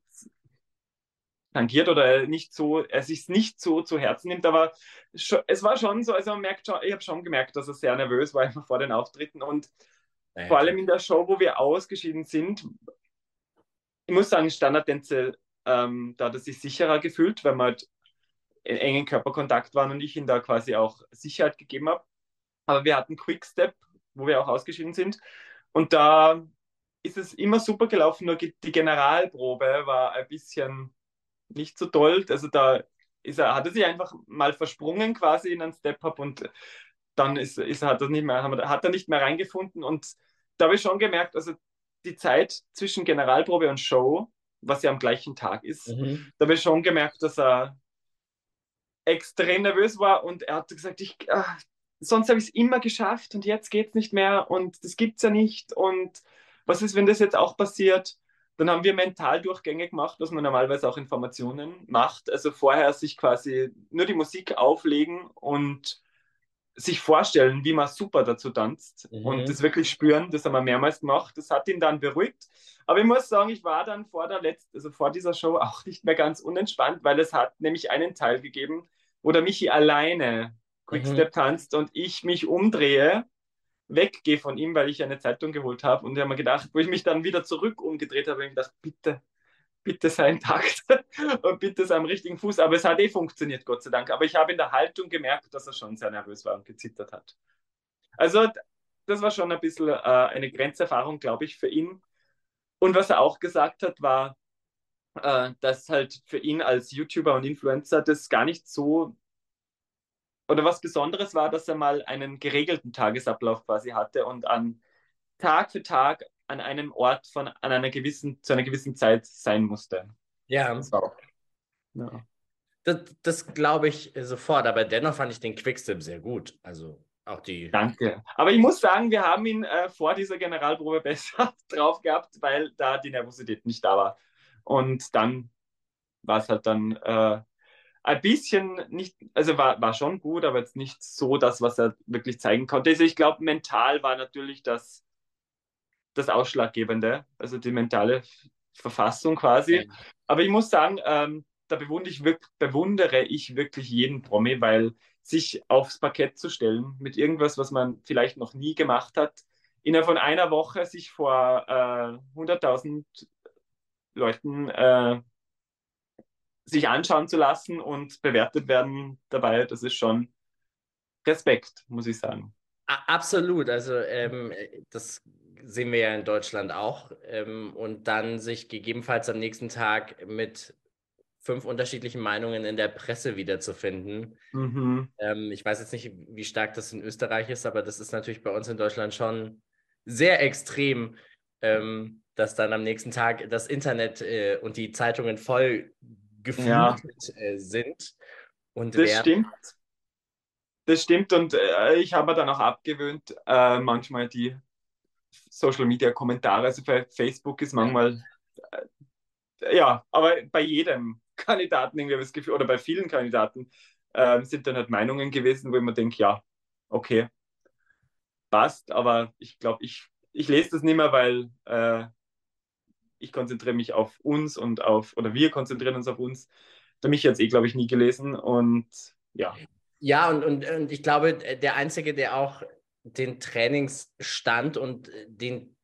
tangiert oder nicht so, er sich nicht so zu Herzen nimmt, aber es war schon so, also man merkt schon, ich habe schon gemerkt, dass er sehr nervös war immer vor den Auftritten und ja, vor allem in der Show, wo wir ausgeschieden sind, ich muss sagen, Standardtänze ähm, da hat er sich sicherer gefühlt, weil man halt in engen Körperkontakt waren und ich ihm da quasi auch Sicherheit gegeben habe. Aber wir hatten Quickstep, wo wir auch ausgeschieden sind. Und da ist es immer super gelaufen, nur die Generalprobe war ein bisschen nicht so toll. Also da ist er, hat er sich einfach mal versprungen quasi in einen Step-Up und dann ist, ist, hat, er nicht mehr, hat er nicht mehr reingefunden. Und da habe ich schon gemerkt, also die Zeit zwischen Generalprobe und Show, was ja am gleichen Tag ist, mhm. da habe ich schon gemerkt, dass er extrem nervös war und er hat gesagt, ich, ach, sonst habe ich es immer geschafft und jetzt geht es nicht mehr und das gibt es ja nicht und was ist, wenn das jetzt auch passiert? Dann haben wir Mentaldurchgänge gemacht, was man normalerweise auch Informationen macht. Also vorher sich quasi nur die Musik auflegen und sich vorstellen, wie man super dazu tanzt mhm. und das wirklich spüren. Das haben wir mehrmals gemacht. Das hat ihn dann beruhigt. Aber ich muss sagen, ich war dann vor der letzten, also vor dieser Show auch nicht mehr ganz unentspannt, weil es hat nämlich einen Teil gegeben, wo der Michi alleine Quickstep mhm. tanzt und ich mich umdrehe, weggehe von ihm, weil ich eine Zeitung geholt habe. Und ich habe mir gedacht, wo ich mich dann wieder zurück umgedreht habe, habe ich gedacht, bitte, bitte sei intakt und bitte sei am richtigen Fuß. Aber es hat eh funktioniert, Gott sei Dank. Aber ich habe in der Haltung gemerkt, dass er schon sehr nervös war und gezittert hat. Also das war schon ein bisschen äh, eine Grenzerfahrung, glaube ich, für ihn. Und was er auch gesagt hat, war, äh, dass halt für ihn als YouTuber und Influencer das gar nicht so oder was Besonderes war, dass er mal einen geregelten Tagesablauf quasi hatte und an Tag für Tag an einem Ort von an einer gewissen zu einer gewissen Zeit sein musste. Ja. Das, ja. das, das glaube ich sofort, aber dennoch fand ich den Quickstep sehr gut. Also auch die. Danke. Aber ich muss sagen, wir haben ihn äh, vor dieser Generalprobe besser drauf gehabt, weil da die Nervosität nicht da war. Und dann war es halt dann äh, ein bisschen nicht, also war, war schon gut, aber jetzt nicht so das, was er wirklich zeigen konnte. Also ich glaube, mental war natürlich das, das Ausschlaggebende, also die mentale Verfassung quasi. Aber ich muss sagen, ähm, da bewundere ich, wirklich, bewundere ich wirklich jeden Promi, weil sich aufs Parkett zu stellen mit irgendwas, was man vielleicht noch nie gemacht hat, innerhalb von einer Woche sich vor äh, 100.000 Leuten äh, sich anschauen zu lassen und bewertet werden dabei, das ist schon Respekt, muss ich sagen. Absolut, also ähm, das sehen wir ja in Deutschland auch. Ähm, und dann sich gegebenenfalls am nächsten Tag mit fünf unterschiedlichen Meinungen in der Presse wiederzufinden. Mhm. Ähm, ich weiß jetzt nicht, wie stark das in Österreich ist, aber das ist natürlich bei uns in Deutschland schon sehr extrem, ähm, dass dann am nächsten Tag das Internet äh, und die Zeitungen voll geflutet ja. äh, sind. Und das stimmt. Das stimmt und äh, ich habe mir dann auch abgewöhnt, äh, manchmal die Social Media Kommentare, also bei Facebook ist manchmal, äh, ja, aber bei jedem Kandidaten irgendwie das Gefühl, oder bei vielen Kandidaten ähm, sind dann halt Meinungen gewesen, wo ich mir denke, ja, okay, passt, aber ich glaube, ich, ich lese das nicht mehr, weil äh, ich konzentriere mich auf uns und auf, oder wir konzentrieren uns auf uns. Für mich jetzt eh, glaube ich, nie gelesen und ja. Ja, und, und, und ich glaube, der Einzige, der auch den Trainingsstand und den,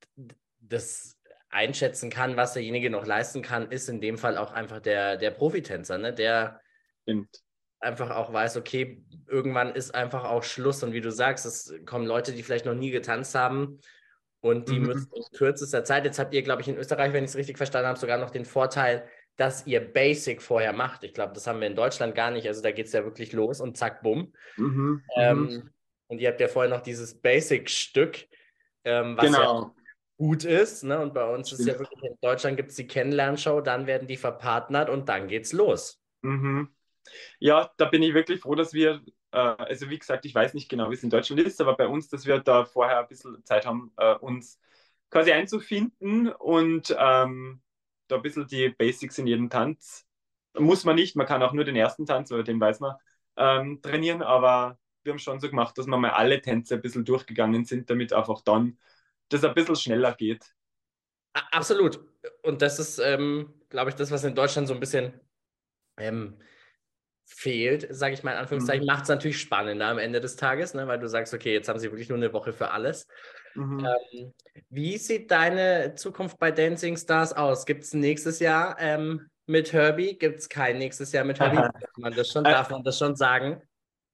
das einschätzen kann, was derjenige noch leisten kann, ist in dem Fall auch einfach der, der Profitänzer, ne? der Stimmt. einfach auch weiß, okay, irgendwann ist einfach auch Schluss. Und wie du sagst, es kommen Leute, die vielleicht noch nie getanzt haben und die mhm. müssen in kürzester Zeit, jetzt habt ihr, glaube ich, in Österreich, wenn ich es richtig verstanden habe, sogar noch den Vorteil, dass ihr Basic vorher macht. Ich glaube, das haben wir in Deutschland gar nicht. Also da geht es ja wirklich los und zack, bumm. Mhm. Ähm, mhm. und ihr habt ja vorher noch dieses Basic-Stück, ähm, was genau. ja gut ist. Ne? Und bei uns ist ja wirklich, in Deutschland gibt es die Kennenlernshow, dann werden die verpartnert und dann geht's los. Mhm. Ja, da bin ich wirklich froh, dass wir also wie gesagt, ich weiß nicht genau, wie es in Deutschland ist, aber bei uns, dass wir da vorher ein bisschen Zeit haben, äh, uns quasi einzufinden und ähm, da ein bisschen die Basics in jedem Tanz. Muss man nicht, man kann auch nur den ersten Tanz, oder den weiß man, ähm, trainieren, aber wir haben schon so gemacht, dass wir mal alle Tänze ein bisschen durchgegangen sind, damit einfach dann das ein bisschen schneller geht. Absolut. Und das ist, ähm, glaube ich, das, was in Deutschland so ein bisschen ähm, fehlt, sage ich mal in Anführungszeichen, mhm. macht es natürlich spannender am Ende des Tages, ne? weil du sagst, okay, jetzt haben sie wirklich nur eine Woche für alles. Mhm. Ähm, wie sieht deine Zukunft bei Dancing Stars aus? Gibt es nächstes Jahr ähm, mit Herbie? Gibt es kein nächstes Jahr mit Herbie? Darf man das schon, darf man das schon sagen?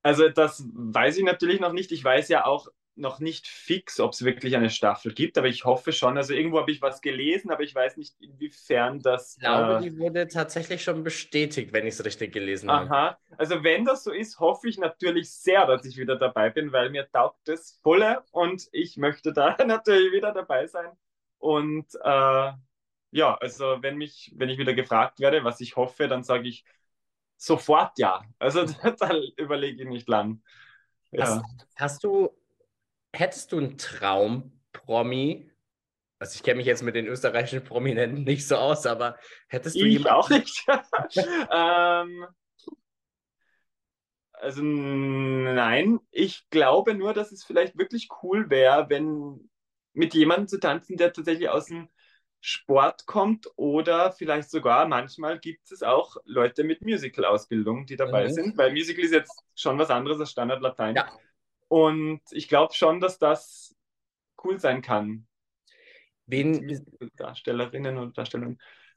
Also das weiß ich natürlich noch nicht. Ich weiß ja auch noch nicht fix, ob es wirklich eine Staffel gibt, aber ich hoffe schon. Also irgendwo habe ich was gelesen, aber ich weiß nicht, inwiefern das. Ich glaube, äh, die wurde tatsächlich schon bestätigt, wenn ich es richtig gelesen habe. Aha. Also wenn das so ist, hoffe ich natürlich sehr, dass ich wieder dabei bin, weil mir taugt das volle und ich möchte da natürlich wieder dabei sein. Und äh, ja, also wenn mich, wenn ich wieder gefragt werde, was ich hoffe, dann sage ich sofort ja. Also da überlege ich nicht lang. Ja. Hast, hast, du, hättest du einen Traum-Promi? Also ich kenne mich jetzt mit den österreichischen Prominenten nicht so aus, aber hättest du ich jemanden... auch nicht. ähm, also nein, ich glaube nur, dass es vielleicht wirklich cool wäre, wenn mit jemandem zu tanzen, der tatsächlich aus dem Sport kommt oder vielleicht sogar manchmal gibt es auch Leute mit Musical-Ausbildung, die dabei mhm. sind, weil Musical ist jetzt schon was anderes als Standard-Latein. Ja. Und ich glaube schon, dass das cool sein kann. Wen Darstellerinnen und Darsteller.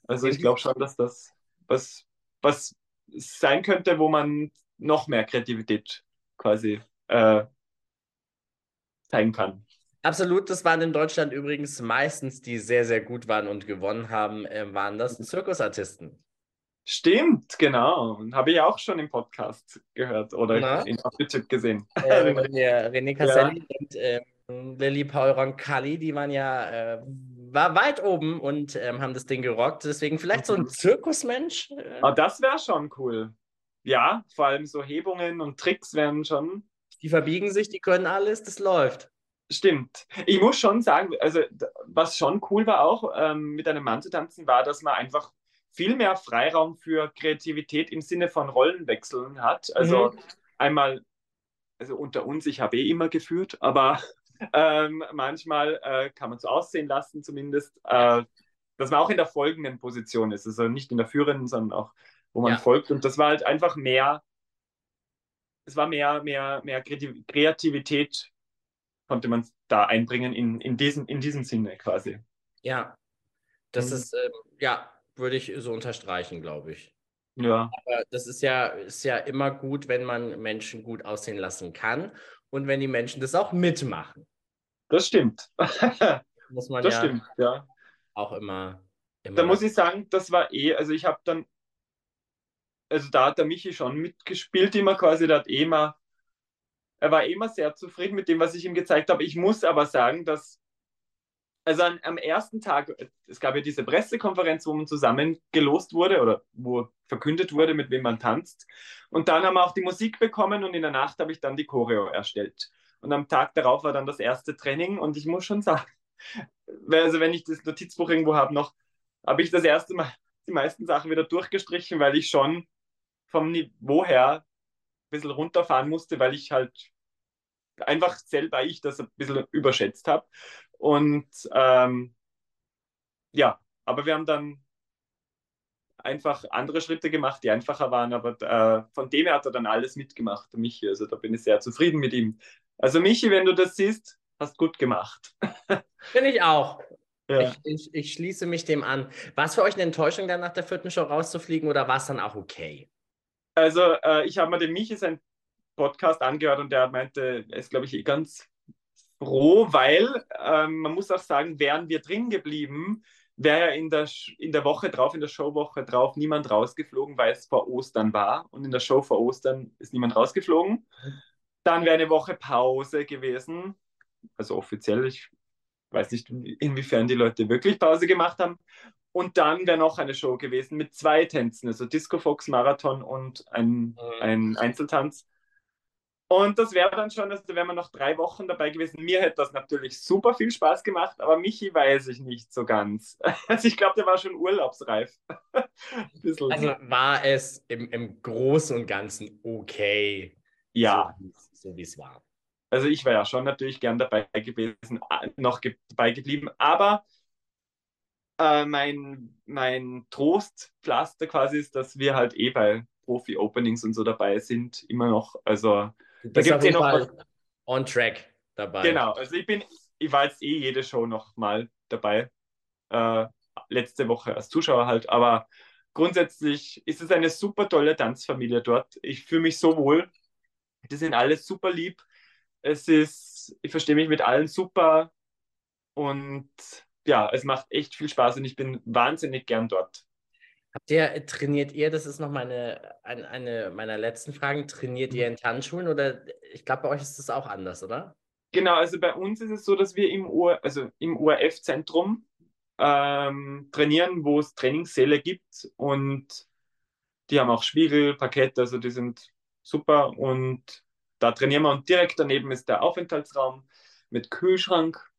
Also ich glaube schon, dass das was, was sein könnte, wo man noch mehr Kreativität quasi äh, zeigen kann. Absolut, das waren in Deutschland übrigens meistens, die sehr, sehr gut waren und gewonnen haben, äh, waren das Zirkusartisten. Stimmt, genau. Habe ich auch schon im Podcast gehört oder Na? in, auf YouTube gesehen. Äh, René Casselli ja. und ähm, Lilly Paul Roncalli, die waren ja äh, war weit oben und ähm, haben das Ding gerockt. Deswegen vielleicht so ein mhm. Zirkusmensch. Äh. Oh, das wäre schon cool. Ja, vor allem so Hebungen und Tricks wären schon. Die verbiegen sich, die können alles, das läuft. Stimmt. Ich muss schon sagen, also was schon cool war auch, ähm, mit einem Mann zu tanzen, war, dass man einfach viel mehr Freiraum für Kreativität im Sinne von Rollenwechseln hat. Also mhm. einmal, also unter uns, ich habe eh immer geführt, aber ähm, manchmal äh, kann man so aussehen lassen, zumindest, äh, dass man auch in der folgenden Position ist. Also nicht in der führenden, sondern auch, wo man ja. folgt. Und das war halt einfach mehr, es war mehr, mehr, mehr Kreativität konnte man da einbringen in, in, diesem, in diesem Sinne quasi. Ja, das mhm. ist, äh, ja, würde ich so unterstreichen, glaube ich. Ja. Aber das ist ja, ist ja immer gut, wenn man Menschen gut aussehen lassen kann und wenn die Menschen das auch mitmachen. Das stimmt. muss man das ja, stimmt, ja. auch immer. immer da muss ich sagen, das war eh, also ich habe dann, also da hat der Michi schon mitgespielt, immer quasi, der hat eh mal er war immer sehr zufrieden mit dem, was ich ihm gezeigt habe. Ich muss aber sagen, dass also an, am ersten Tag, es gab ja diese Pressekonferenz, wo man zusammengelost wurde oder wo verkündet wurde, mit wem man tanzt. Und dann haben wir auch die Musik bekommen und in der Nacht habe ich dann die Choreo erstellt. Und am Tag darauf war dann das erste Training und ich muss schon sagen, also wenn ich das Notizbuch irgendwo habe noch, habe ich das erste Mal die meisten Sachen wieder durchgestrichen, weil ich schon vom Niveau her ein bisschen runterfahren musste, weil ich halt einfach selber ich das ein bisschen überschätzt habe. Und ähm, ja, aber wir haben dann einfach andere Schritte gemacht, die einfacher waren, aber äh, von dem her hat er dann alles mitgemacht, Michi. Also da bin ich sehr zufrieden mit ihm. Also Michi, wenn du das siehst, hast gut gemacht. Bin ich auch. Ja. Ich, ich, ich, schließe mich dem an. War es für euch eine Enttäuschung, dann nach der vierten Show rauszufliegen oder war es dann auch okay? Also äh, ich habe mir den Michi sein Podcast angehört und der meinte, er ist, glaube ich, eh ganz froh, weil ähm, man muss auch sagen, wären wir drin geblieben, wäre ja in der, in der Woche drauf, in der Showwoche drauf, niemand rausgeflogen, weil es vor Ostern war. Und in der Show vor Ostern ist niemand rausgeflogen. Dann wäre eine Woche Pause gewesen. Also offiziell, ich weiß nicht, inwiefern die Leute wirklich Pause gemacht haben. Und dann wäre noch eine Show gewesen mit zwei Tänzen, also Disco Fox Marathon und ein, mhm. ein Einzeltanz. Und das wäre dann schon, also wären wir noch drei Wochen dabei gewesen. Mir hätte das natürlich super viel Spaß gemacht, aber Michi weiß ich nicht so ganz. Also ich glaube, der war schon urlaubsreif. also war es im, im Großen und Ganzen okay. Ja. So wie es war. Also ich wäre ja schon natürlich gern dabei gewesen, noch ge dabei geblieben, aber äh, mein, mein Trostpflaster quasi ist, dass wir halt eh bei Profi-Openings und so dabei sind, immer noch. Also da gibt es eh noch was. On track dabei. Genau, also ich bin, ich war jetzt eh jede Show noch mal dabei. Äh, letzte Woche als Zuschauer halt, aber grundsätzlich ist es eine super tolle Tanzfamilie dort. Ich fühle mich so wohl. Die sind alle super lieb. Es ist, ich verstehe mich mit allen super und ja, es macht echt viel Spaß und ich bin wahnsinnig gern dort. Habt ihr, trainiert ihr, das ist noch meine, eine, eine meiner letzten Fragen, trainiert ihr in Tanzschulen oder ich glaube, bei euch ist das auch anders, oder? Genau, also bei uns ist es so, dass wir im, OR, also im ORF-Zentrum ähm, trainieren, wo es Trainingssäle gibt und die haben auch Spiegel, Parkett, also die sind super und da trainieren wir und direkt daneben ist der Aufenthaltsraum mit Kühlschrank,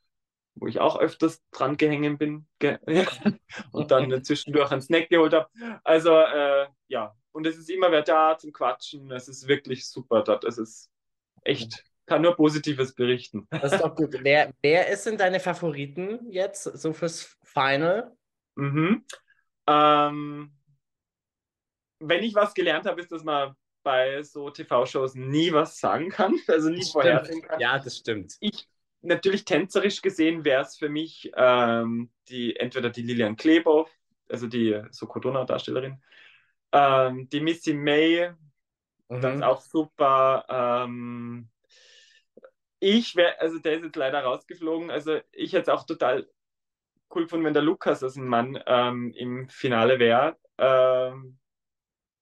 wo ich auch öfters dran gehängt bin ge und dann zwischendurch einen Snack geholt habe. Also äh, ja, und es ist immer wer da zum Quatschen, es ist wirklich super dort, es ist echt kann nur Positives berichten. Das ist doch gut. Wer, wer ist denn deine Favoriten jetzt so fürs Final? Mhm. Ähm, wenn ich was gelernt habe, ist, dass man bei so TV-Shows nie was sagen kann, also nie vorhersehen kann. Ja, das stimmt. Ich, natürlich tänzerisch gesehen wäre es für mich ähm, die, entweder die Lilian Klebow, also die Sokodona-Darstellerin, ähm, die Missy May, mhm. das ist auch super. Ähm, ich wäre, also der ist jetzt leider rausgeflogen. Also ich hätte es auch total cool gefunden, wenn der Lukas als ein Mann ähm, im Finale wäre. Ähm,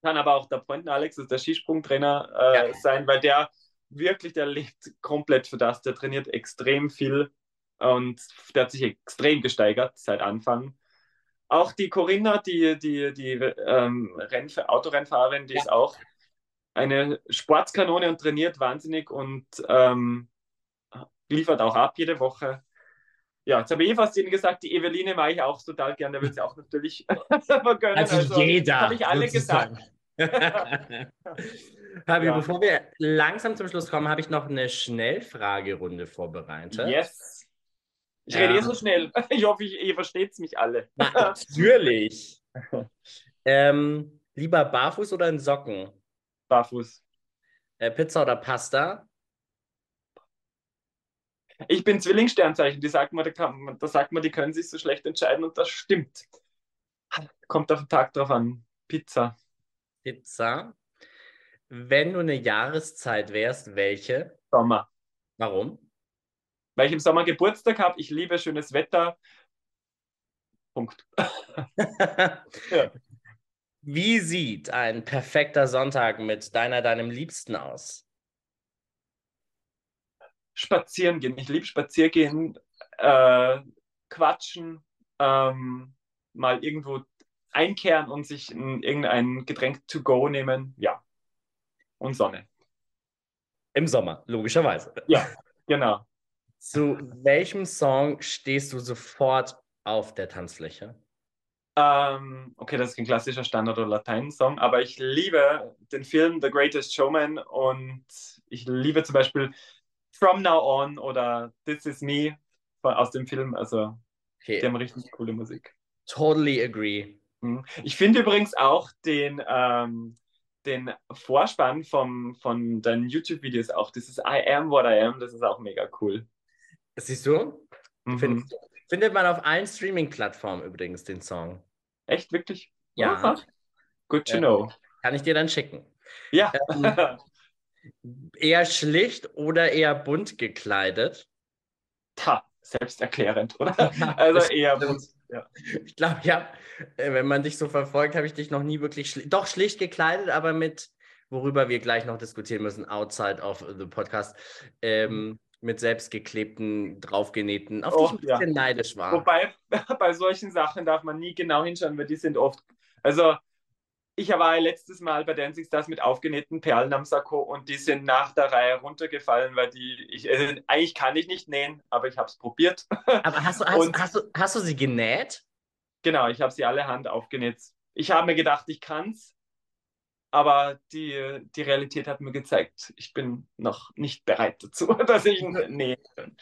kann aber auch der Pointen Alex, also der Skisprungtrainer, äh, ja. sein, weil der wirklich, der lebt komplett für das. Der trainiert extrem viel und der hat sich extrem gesteigert seit Anfang. Auch die Corinna, die, die, die ähm, Autorennfahrerin, die ja. ist auch eine Sportskanone und trainiert wahnsinnig und ähm, liefert auch ab jede Woche. Ja, jetzt habe ich eh fast Ihnen gesagt, die Eveline mache ich auch total gern, der wird sie auch natürlich vergönnen. Also, also jeder. Habe ich alle gesagt. Fabi, ja. bevor wir langsam zum Schluss kommen, habe ich noch eine Schnellfragerunde vorbereitet. Yes. Ich rede eh so schnell. Ich hoffe, ich, ihr versteht es mich alle. Na, natürlich. ähm, lieber barfuß oder in Socken? Barfuß. Äh, Pizza oder Pasta? Ich bin Zwillingssternzeichen, die sagt man, da, kann, da sagt man, die können sich so schlecht entscheiden und das stimmt. Kommt auf den Tag drauf an. Pizza. Pizza. Wenn du eine Jahreszeit wärst, welche? Sommer. Warum? Weil ich im Sommer Geburtstag habe, ich liebe schönes Wetter. Punkt. ja. Wie sieht ein perfekter Sonntag mit deiner, deinem Liebsten aus? spazieren gehen. Ich liebe spazieren äh, quatschen, ähm, mal irgendwo einkehren und sich in, irgendein Getränk to go nehmen. Ja. Und Sonne. Im Sommer, logischerweise. Ja, genau. Zu welchem Song stehst du sofort auf der Tanzfläche? Ähm, okay, das ist ein klassischer Standard- oder Latein-Song, aber ich liebe den Film The Greatest Showman und ich liebe zum Beispiel From Now On oder This Is Me aus dem Film. Also, okay. die haben richtig coole Musik. Totally agree. Mhm. Ich finde übrigens auch den, ähm, den Vorspann vom, von deinen YouTube-Videos auch, dieses I Am What I Am, das ist auch mega cool. Siehst du? Mhm. Find, findet man auf allen Streaming-Plattformen übrigens den Song. Echt, wirklich? Ja. Aha. Good to äh, know. Kann ich dir dann schicken. Ja. Ähm, Eher schlicht oder eher bunt gekleidet? Ta, selbsterklärend, oder? also eher bunt. Ja. Ich glaube, ja, äh, wenn man dich so verfolgt, habe ich dich noch nie wirklich schli doch schlicht gekleidet, aber mit, worüber wir gleich noch diskutieren müssen, outside of the podcast, ähm, mhm. mit selbstgeklebten, draufgenähten, auf oh, die ich ein bisschen ja. neidisch war. Wobei, bei solchen Sachen darf man nie genau hinschauen, weil die sind oft, also ich war letztes Mal bei Dancing Stars mit aufgenähten Perlen am Sakko und die sind nach der Reihe runtergefallen, weil die, ich, äh, eigentlich kann ich nicht nähen, aber ich habe es probiert. Aber hast du, hast, hast, du, hast du sie genäht? Genau, ich habe sie alle Hand aufgenäht. Ich habe mir gedacht, ich kann es, aber die, die Realität hat mir gezeigt, ich bin noch nicht bereit dazu, dass ich nähe.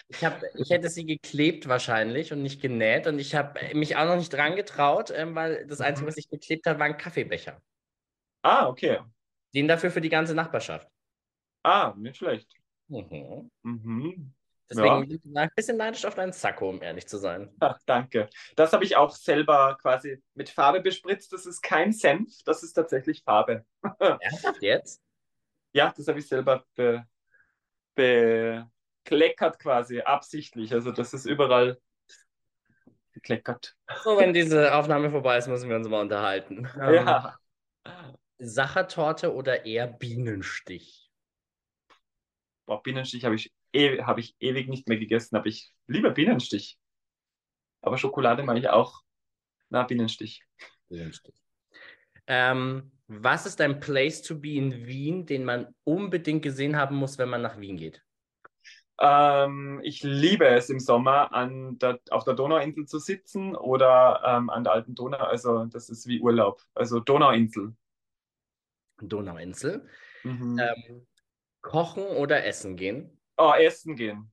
Ich, hab, ich hätte sie geklebt wahrscheinlich und nicht genäht und ich habe mich auch noch nicht dran getraut, ähm, weil das Einzige, mhm. was ich geklebt habe, war ein Kaffeebecher. Ah, okay. Den dafür für die ganze Nachbarschaft. Ah, nicht schlecht. Mhm. Mhm. Deswegen ja. ein bisschen neidisch auf deinen Sakko, um ehrlich zu sein. Ach, danke. Das habe ich auch selber quasi mit Farbe bespritzt. Das ist kein Senf, das ist tatsächlich Farbe. Ernsthaft jetzt? Ja, das habe ich selber be bekleckert quasi, absichtlich. Also das ist überall gekleckert. So, wenn diese Aufnahme vorbei ist, müssen wir uns mal unterhalten. Ja. Sachertorte oder eher Bienenstich? Boah, Bienenstich habe ich, e hab ich ewig nicht mehr gegessen, aber ich liebe Bienenstich. Aber Schokolade mache ich auch. Na, Bienenstich. Bienenstich. Ähm, was ist ein Place to be in Wien, den man unbedingt gesehen haben muss, wenn man nach Wien geht? Ähm, ich liebe es im Sommer, an der, auf der Donauinsel zu sitzen oder ähm, an der alten Donau. Also das ist wie Urlaub. Also Donauinsel. Donauinsel. Mhm. Ähm, kochen oder essen gehen? Oh, essen gehen.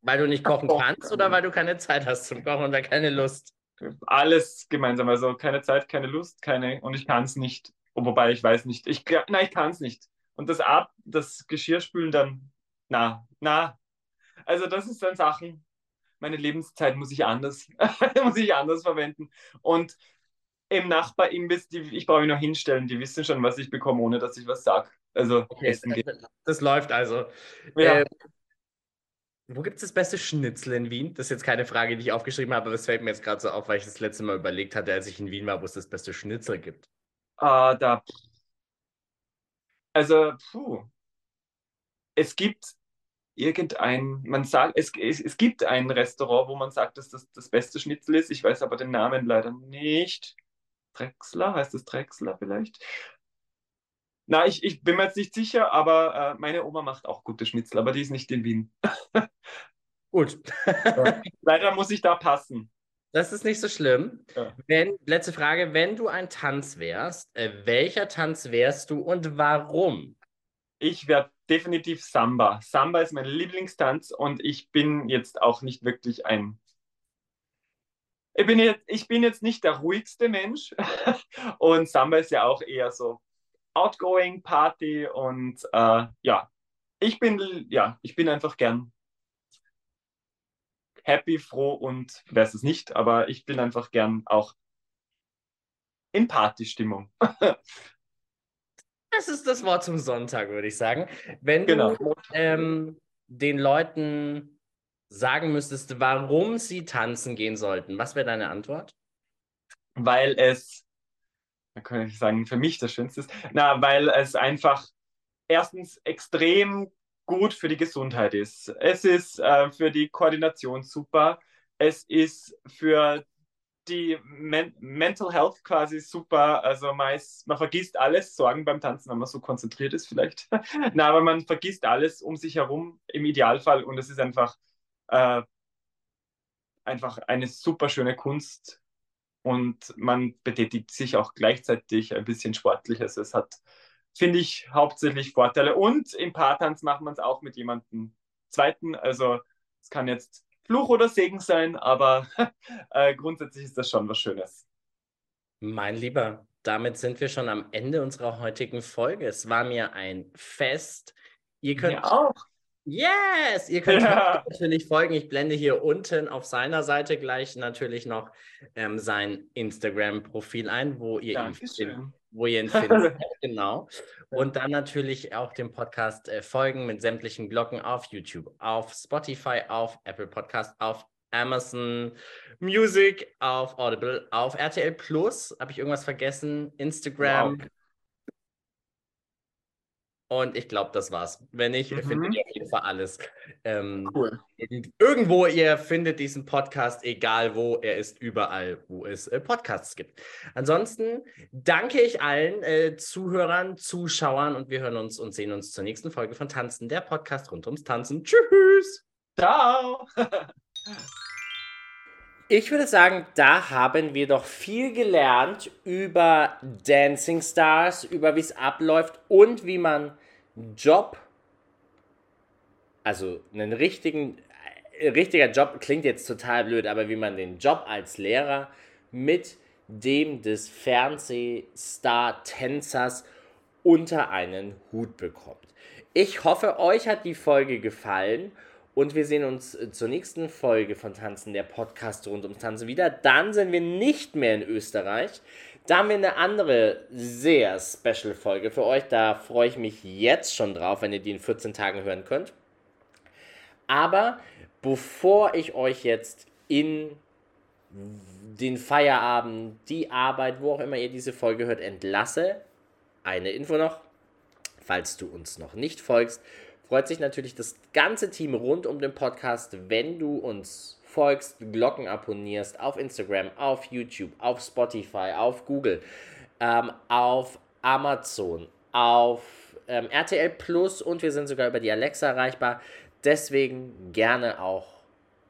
Weil du nicht kochen kannst oder weil du keine Zeit hast zum Kochen oder keine Lust? Alles gemeinsam. Also keine Zeit, keine Lust, keine und ich kann es nicht. Wobei ich weiß nicht. Ich, nein, ich kann es nicht. Und das Ab, das Geschirrspülen dann, na, na, also das ist dann Sachen, meine Lebenszeit muss ich anders, muss ich anders verwenden. Und im Nachbarimbiss, ich brauche mich noch hinstellen, die wissen schon, was ich bekomme, ohne dass ich was sage. Also okay, geht. Das läuft also. Ja. Ähm, wo gibt es das beste Schnitzel in Wien? Das ist jetzt keine Frage, die ich aufgeschrieben habe, aber es fällt mir jetzt gerade so auf, weil ich das letzte Mal überlegt hatte, als ich in Wien war, wo es das beste Schnitzel gibt. Ah, da. Also, puh. Es gibt irgendein, man sagt, es, es, es gibt ein Restaurant, wo man sagt, dass das das beste Schnitzel ist. Ich weiß aber den Namen leider nicht. Drexler, heißt es Drexler vielleicht? Na, ich, ich bin mir jetzt nicht sicher, aber äh, meine Oma macht auch gute Schnitzel, aber die ist nicht in Wien. Gut. Leider muss ich da passen. Das ist nicht so schlimm. Ja. Wenn, letzte Frage, wenn du ein Tanz wärst, äh, welcher Tanz wärst du und warum? Ich werde definitiv Samba. Samba ist mein Lieblingstanz und ich bin jetzt auch nicht wirklich ein. Ich bin jetzt, ich bin jetzt nicht der ruhigste Mensch und Samba ist ja auch eher so outgoing Party und äh, ja, ich bin ja, ich bin einfach gern happy, froh und wer ist es nicht, aber ich bin einfach gern auch in Partystimmung. Das ist das Wort zum Sonntag, würde ich sagen. Wenn genau. du ähm, den Leuten sagen müsstest, warum sie tanzen gehen sollten, was wäre deine Antwort? Weil es, da kann ich sagen, für mich das Schönste ist, na, weil es einfach erstens extrem gut für die Gesundheit ist. Es ist äh, für die Koordination super. Es ist für die Men Mental Health quasi super. Also man, ist, man vergisst alles, Sorgen beim Tanzen, wenn man so konzentriert ist vielleicht. Na, aber man vergisst alles um sich herum im Idealfall und es ist einfach, äh, einfach eine super schöne Kunst und man betätigt sich auch gleichzeitig ein bisschen sportlich. Also es hat, finde ich, hauptsächlich Vorteile. Und im Paartanz macht man es auch mit jemandem zweiten. Also es kann jetzt Fluch oder Segen sein, aber äh, grundsätzlich ist das schon was Schönes. Mein Lieber, damit sind wir schon am Ende unserer heutigen Folge. Es war mir ein Fest. Ihr könnt ja auch. Yes! Ihr könnt ja. natürlich folgen. Ich blende hier unten auf seiner Seite gleich natürlich noch ähm, sein Instagram-Profil ein, wo ihr Dankeschön. ihn wo ihr ihn findet. genau. Und dann natürlich auch dem Podcast äh, folgen mit sämtlichen Glocken auf YouTube, auf Spotify, auf Apple Podcast, auf Amazon Music, auf Audible, auf RTL Plus. Habe ich irgendwas vergessen? Instagram. Wow. Und ich glaube, das war's. Wenn nicht, mhm. findet ihr auf jeden Fall alles. Ähm, cool. Irgendwo, ihr findet diesen Podcast, egal wo, er ist überall, wo es äh, Podcasts gibt. Ansonsten danke ich allen äh, Zuhörern, Zuschauern und wir hören uns und sehen uns zur nächsten Folge von Tanzen, der Podcast rund ums Tanzen. Tschüss! Ciao! Ich würde sagen, da haben wir doch viel gelernt über Dancing Stars, über wie es abläuft und wie man Job, also einen richtigen, äh, richtiger Job klingt jetzt total blöd, aber wie man den Job als Lehrer mit dem des Fernsehstar-Tänzers unter einen Hut bekommt. Ich hoffe, euch hat die Folge gefallen Und wir sehen uns äh, zur nächsten Folge von Tanzen, der Podcast rund ums Tanzen wieder. Dann sind wir nicht mehr in Österreich. Da haben wir eine andere sehr special Folge für euch. Da freue ich mich jetzt schon drauf, wenn ihr die in 14 Tagen hören könnt. Aber bevor ich euch jetzt in den Feierabend, die Arbeit, wo auch immer ihr diese Folge hört, entlasse, eine Info noch. Falls du uns noch nicht folgst, freut sich natürlich das ganze Team rund um den Podcast, wenn du uns folgst, Glocken abonnierst auf Instagram, auf YouTube, auf Spotify, auf Google, ähm, auf Amazon, auf ähm, RTL Plus und wir sind sogar über die Alexa erreichbar. Deswegen gerne auch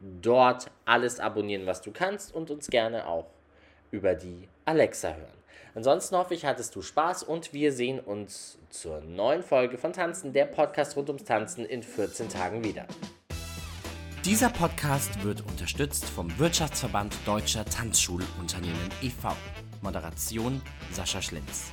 dort alles abonnieren, was du kannst und uns gerne auch über die Alexa hören. Ansonsten hoffe ich, hattest du Spaß und wir sehen uns zur neuen Folge von Tanzen, der Podcast rund ums Tanzen in 14 Tagen wieder. Dieser Podcast wird unterstützt vom Wirtschaftsverband Deutscher Tanzschulunternehmen e.V. Moderation Sascha Schlenz.